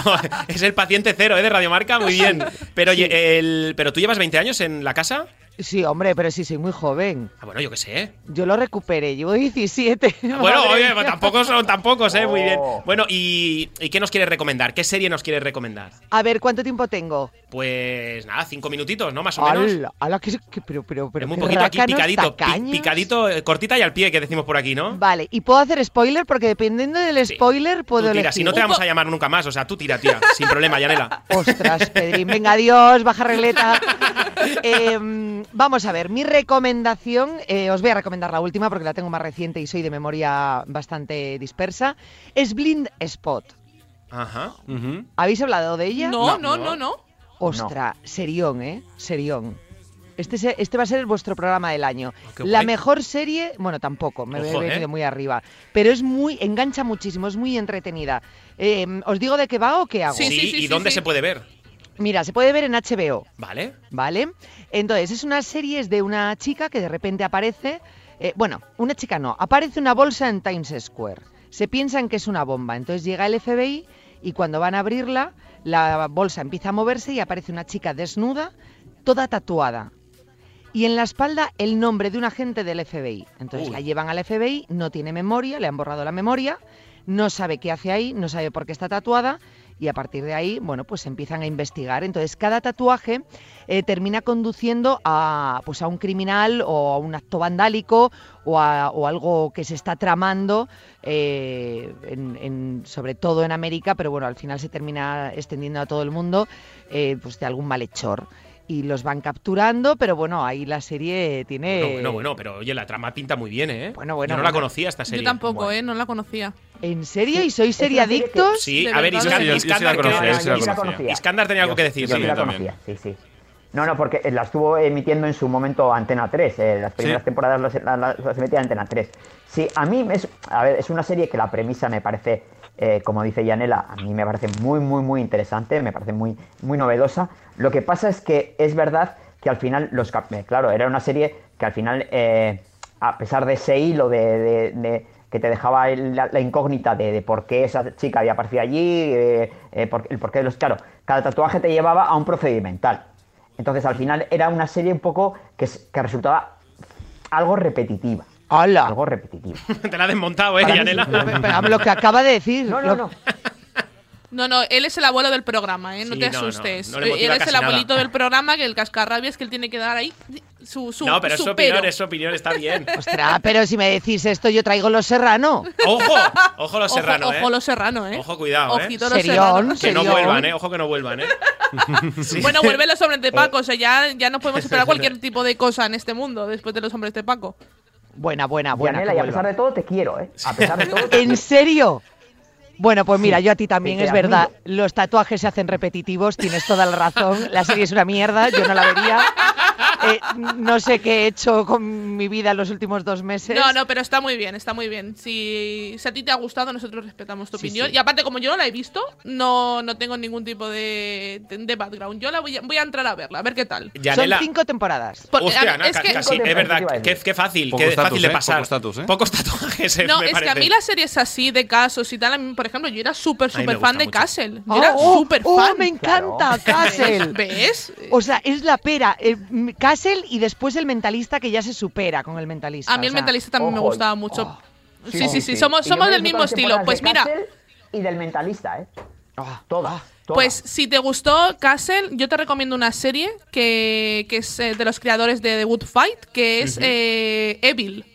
es el paciente cero, ¿eh? De Radiomarca, muy bien. Pero el, ¿pero tú llevas 20 años en la casa? Sí, hombre, pero sí, soy muy joven. Ah, bueno, yo qué sé. Yo lo recuperé, llevo 17. Bueno, Madre oye, tampoco son tan pocos, ¿eh? Muy bien. Oh. Bueno, ¿y, ¿y qué nos quieres recomendar? ¿Qué serie nos quieres recomendar? A ver, ¿cuánto tiempo tengo? Pues nada, cinco minutitos, ¿no? Más o menos. Ala, ala, que, que- pero, pero, pero Es muy poquito aquí, picadito. pi- picadito, eh, cortita y al pie, que decimos por aquí, ¿no? Vale, y puedo hacer spoiler porque dependiendo del spoiler Tú puedo tira, elegir. si no te vamos a llamar nunca más, o sea, tú tira, tira, sin problema, Yanela. Ostras, Pedrín, venga, adiós, baja regleta. Eh, vamos a ver, mi recomendación, eh, os voy a recomendar la última porque la tengo más reciente y soy de memoria bastante dispersa, es Blind Spot. Ajá. ¿Habéis hablado de ella? No, no, no, no. Ostra, serión, ¿eh? Serión. Este, este va a ser vuestro programa del año. Oh, qué La mejor serie, bueno, tampoco, me Ojo, he venido ¿eh? muy arriba, pero es muy, engancha muchísimo, es muy entretenida. Eh, ¿Os digo de qué va o qué hago? Sí, ¿y dónde se puede ver? Mira, se puede ver en HBO. ¿Vale? ¿Vale? Entonces, es una serie es de una chica que de repente aparece. eh, bueno, una chica no, aparece una bolsa en Times Square. Se piensan que es una bomba. Entonces llega el FBI y cuando van a abrirla, la bolsa empieza a moverse y aparece una chica desnuda, toda tatuada. y en la espalda el nombre de un agente del FBI. Entonces Uy. la llevan al FBI, no tiene memoria, le han borrado la memoria, no sabe qué hace ahí, no sabe por qué está tatuada y a partir de ahí, bueno, pues empiezan a investigar. Entonces cada tatuaje eh, termina conduciendo a, pues a un criminal o a un acto vandálico o, a- o algo que se está tramando, eh, sobre todo en América, pero bueno, al final se termina extendiendo a todo el mundo, eh, pues de algún malhechor. Y los van capturando, pero bueno, ahí la serie tiene... Bueno, bueno, bueno, pero oye, la trama pinta muy bien, ¿eh? Bueno, bueno, Yo no la conocía esta serie. Yo tampoco, ¿eh? No la conocía. ¿En serio? ¿Y sois seriadictos? Sí, a ver. Iskandar, tenía algo que decir. Yo sí. sí la conocía, sí, sí. No, no, porque la estuvo emitiendo en su momento Antena 3. eh, las primeras Sí. temporadas las, las- las- las emitía Antena 3. Sí, a mí es, a ver, es una serie que la premisa me parece, eh, como dice Yanela, a mí me parece muy, muy, muy interesante, me parece muy, muy novedosa. Lo que pasa es que es verdad que al final, los eh, claro, era una serie que al final, eh, a pesar de ese hilo de, que te dejaba la, incógnita de, por qué esa chica había aparecido allí, por- el porqué de los... Claro, cada tatuaje te llevaba a un procedimental. Entonces al final era una serie un poco que resultaba algo repetitiva. ¡Hala! Algo repetitiva. Te la has desmontado, ¿eh, Yanela? sí. Pero, lo que acaba de decir. No, no, no. No, no, él es el abuelo del programa, ¿eh? No Sí, te no, no, asustes. no motiva él es el nada. abuelito del programa, que el cascarrabias que él tiene que dar ahí su, su No, pero es su su opinión, pero. es su opinión, está bien. Ostras, pero si me decís esto, yo traigo los serrano. ¡Ojo! Ojo los Ojo, serranos, ¿eh? ojo los serrano, ¿eh? Ojo, cuidado, ¿eh? Ojito los Serión, serrano. Que no serión. vuelvan, ¿eh? Ojo que no vuelvan, ¿eh? Sí. Bueno, vuelven los hombres de Paco, o sea, ya, ya no podemos esperar cualquier tipo de cosa en este mundo después de los hombres de Paco. Buena, buena, buena. Yanela, y a pesar de todo te quiero, ¿eh? A pesar de todo te ¿En serio? Bueno, pues mira, Sí, yo a ti también, es verdad. Los tatuajes se hacen repetitivos, tienes toda la razón. La serie es una mierda, yo no la vería. Eh, no sé qué he hecho con mi vida en los últimos dos meses. No, no, pero está muy bien, está muy bien. Si, si a ti te ha gustado, nosotros respetamos tu Sí, opinión. sí. Y aparte, como yo no la he visto, no, no tengo ningún tipo de, de, background. Yo la voy a, voy a entrar a verla, a ver qué tal. Yanela. Son cinco temporadas. Porque, Hostia, Ana, es que- casi, es verdad, qué, qué fácil, Poco qué fácil de ¿eh? pasar. Poco estatus, ¿eh? Pocos tatuajes, No, me es que a mí las series así de casos y tal, a mí, por ejemplo, yo era súper, súper fan de mucho. Castle. Yo Oh, era oh, súper oh, fan. me encanta Castle. ¿Ves? O sea, es la pera. eh, Castle y después el mentalista que ya se supera con el mentalista. A mí o el sea, mentalista también me gustaba mucho. oh. sí, sí, sí, somos, somos del mismo estilo. Pues de mira, Castle Y del mentalista, ¿eh? Ah, Todas. ah. todas. Pues si te gustó Castle, yo te recomiendo una serie que, que es eh, de los creadores de The Good Fight, que es eh, Evil.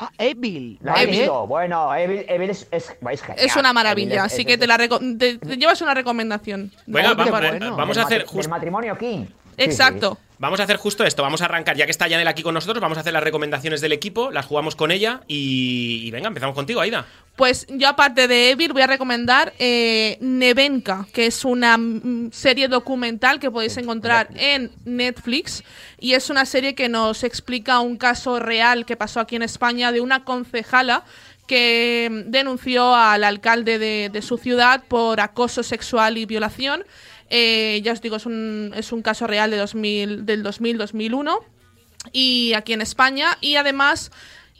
Ah, Evil. La he Evil. visto. Bueno, Evil, Evil es, es, es genial. Es una maravilla, así es- que es- te, la te- te llevas una recomendación. Venga, Hombre, vamos, bueno. vamos a hacer del justo. matrimonio King. Exacto. Vamos a hacer justo esto, vamos a arrancar, ya que está Yanela aquí con nosotros, vamos a hacer las recomendaciones del equipo, las jugamos con ella y, y venga, empezamos contigo, Aida. Pues yo aparte de Evil voy a recomendar eh, Nevenka, que es una mm, serie documental que podéis encontrar en Netflix y es una serie que nos explica un caso real que pasó aquí en España de una concejala que mm, denunció al alcalde de, de su ciudad por acoso sexual y violación. Eh, ya os digo, es un, es un caso real de 2000, del 2000-2001 y aquí en España y además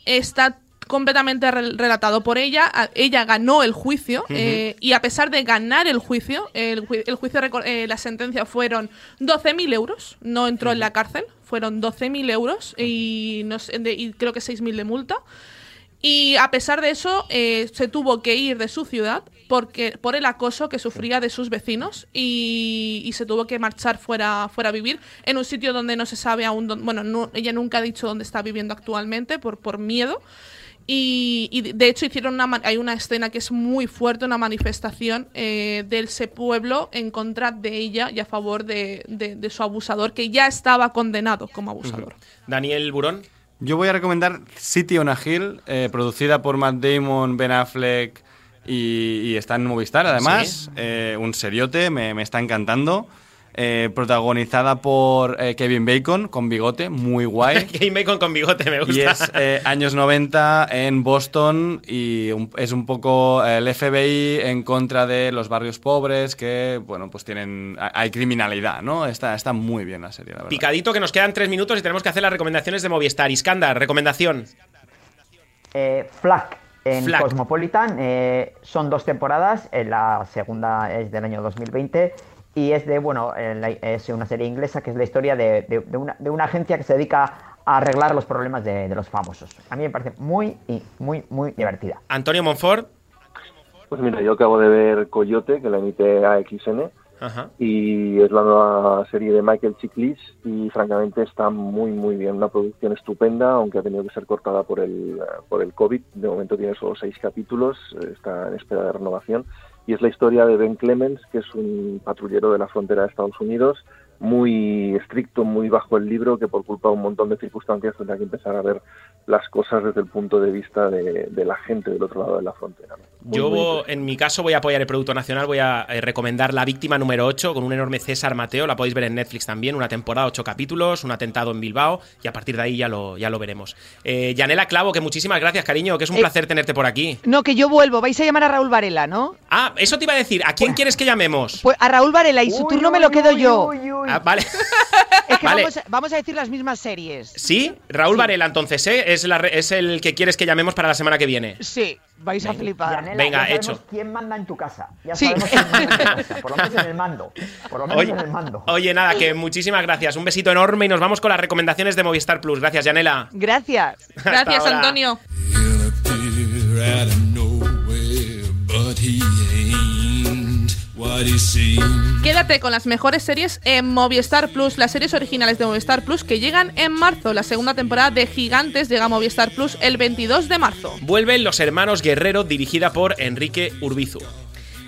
está completamente re- relatado por ella. Ella ganó el juicio eh, y a pesar de ganar el juicio, el, ju- el juicio, eh, la sentencia fueron 12.000 euros, no entró en la cárcel, fueron 12.000 euros y, no sé, de- y creo que 6.000 de multa. Y a pesar de eso, eh, se tuvo que ir de su ciudad porque, por el acoso que sufría de sus vecinos y, y se tuvo que marchar fuera, fuera a vivir en un sitio donde no se sabe aún, dónde- bueno, no- ella nunca ha dicho dónde está viviendo actualmente por, por miedo. Y, y de hecho hicieron una, hay una escena que es muy fuerte, una manifestación eh, de ese pueblo en contra de ella y a favor de, de- de su abusador, que ya estaba condenado como abusador. Daniel Burón. Yo voy a recomendar City on a Hill, eh, producida por Matt Damon, Ben Affleck y, y está en Movistar además. Eh, un seriote, me, me está encantando. Eh, protagonizada por eh, Kevin Bacon, con bigote, muy guay. Game Bacon con bigote, me gusta. Y es eh, años 90 en Boston y un- es un poco el FBI en contra de los barrios pobres que, bueno, pues tienen... ha- Hay criminalidad, ¿no? Está, está muy bien la serie, la verdad. Picadito, que nos quedan tres minutos y tenemos que hacer las recomendaciones de Movistar. Iskandar, recomendación. Eh, Flack en. Cosmopolitan. eh, son dos temporadas. eh, la segunda es del año 2020. y es de, bueno, eh, la- es una serie inglesa que es la historia de, de- de una, de una agencia que se dedica a arreglar los problemas de, de los famosos. A mí me parece muy, y muy, muy divertida. Antonio Monfort. Pues mira, yo acabo de ver Coyote, que la emite AXN, Y es la nueva serie de Michael Chiklis y francamente está muy muy bien, una producción estupenda, aunque ha tenido que ser cortada por el, eh, por el COVID, de momento tiene solo seis capítulos, eh, está en espera de renovación. Y es la historia de Ben Clemens, que es un patrullero de la frontera de Estados Unidos, muy estricto, muy bajo el libro, que por culpa de un montón de circunstancias tendrá que empezar a ver las cosas desde el punto de vista de, de la gente del otro lado de la frontera. ¿no? Muy, Yo, muy en mi caso, voy a apoyar el Producto Nacional. Voy a eh, recomendar La Víctima número 8 con un enorme César Mateo. La podéis ver en Netflix también. Una temporada, ocho capítulos, un atentado en Bilbao. Y a partir de ahí ya lo, ya lo veremos. Eh, Yanela Clavo, que muchísimas gracias, cariño. Que es un Eh, placer tenerte por aquí. No, que yo vuelvo. Vais a llamar a Raúl Varela, ¿no? Ah, eso te iba a decir. ¿A quién quieres que llamemos? Pues a Raúl Varela y su turno me lo quedo yo. Ah, vale. Es que Vale. vamos, a- vamos a decir las mismas series. ¿Sí? Raúl Varela, entonces, ¿eh? Es, la es el que quieres que llamemos para la semana que viene. Sí, vais a flipar. Yanela, Venga, ya sabemos hecho. quién manda en tu casa. Ya Sí. sabemos quién manda en tu casa. Por lo menos en el mando. Por lo menos Oye, en el mando. oye, nada, que muchísimas gracias. Un besito enorme y nos vamos con las recomendaciones de Movistar Plus. Gracias, Yanela. Gracias. Gracias, ahora. Antonio. Quédate con las mejores series en Movistar Plus, las series originales de Movistar Plus que llegan en marzo. La segunda temporada de Gigantes llega a Movistar Plus el 22 de marzo. Vuelven Los Hermanos Guerrero, dirigida por Enrique Urbizu.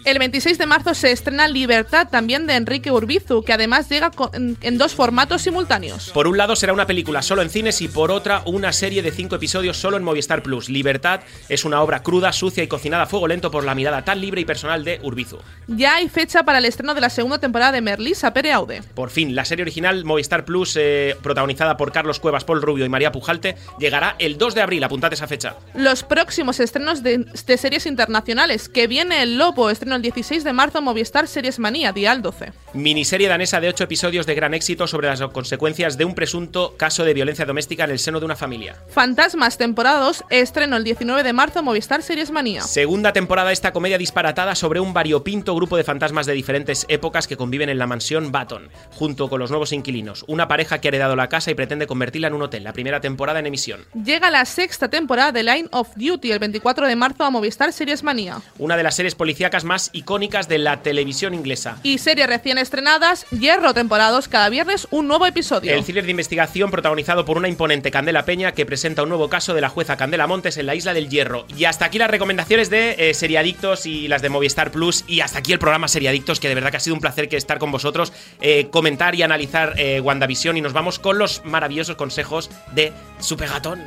El 26 de marzo se estrena Libertad también de Enrique Urbizu, que además llega en, dos formatos simultáneos. Por un lado será una película solo en cines y por otra una serie de cinco episodios solo en Movistar Plus. Libertad es una obra cruda, sucia y cocinada a fuego lento por la mirada tan libre y personal de Urbizu. Ya hay fecha para el estreno de la segunda temporada de Merlisa Pereaude. Por fin, la serie original Movistar Plus, eh, protagonizada por Carlos Cuevas, Paul Rubio y María Pujalte, llegará el 2 de abril. Apuntad esa fecha. Los próximos estrenos de, de series internacionales, que viene El Lobo, estreno el 16 de marzo Movistar Series Manía, día al 12. Miniserie danesa de 8 episodios de gran éxito sobre las consecuencias de un presunto caso de violencia doméstica en el seno de una familia. Fantasmas, temporada 2, estreno el 19 de marzo Movistar Series Manía. Segunda temporada de esta comedia disparatada sobre un variopinto grupo de fantasmas de diferentes épocas que conviven en la mansión Baton, junto con los nuevos inquilinos. Una pareja que ha heredado la casa y pretende convertirla en un hotel. La primera temporada en emisión. Llega la sexta temporada de Line of Duty el 24 de marzo a Movistar Series Manía. Una de las series policíacas más icónicas de la televisión inglesa. Y series recién estrenadas, Hierro temporadas, cada viernes un nuevo episodio. El thriller de investigación protagonizado por una imponente Candela Peña que presenta un nuevo caso de la jueza Candela Montes en la isla del Hierro. Y hasta aquí las recomendaciones de eh, Seriadictos y las de Movistar Plus. Y hasta aquí el programa Seriadictos, que de verdad que ha sido un placer que estar con vosotros, eh, comentar y analizar eh, WandaVision. Y nos vamos con los maravillosos consejos de Supergatón.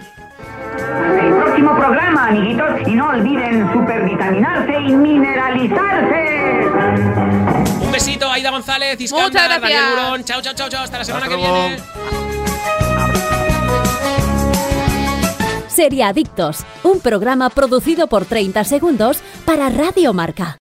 El próximo programa, amiguitos, y no olviden supervitaminarse y mineralizarse. Un besito, Aida González, Iskandar, Muchas Daniel gracias. Burón. Chao, chao, chao, chao. Hasta la semana Hasta que luego. viene. Seriadictos, un programa producido por 30 segundos para Radio Marca.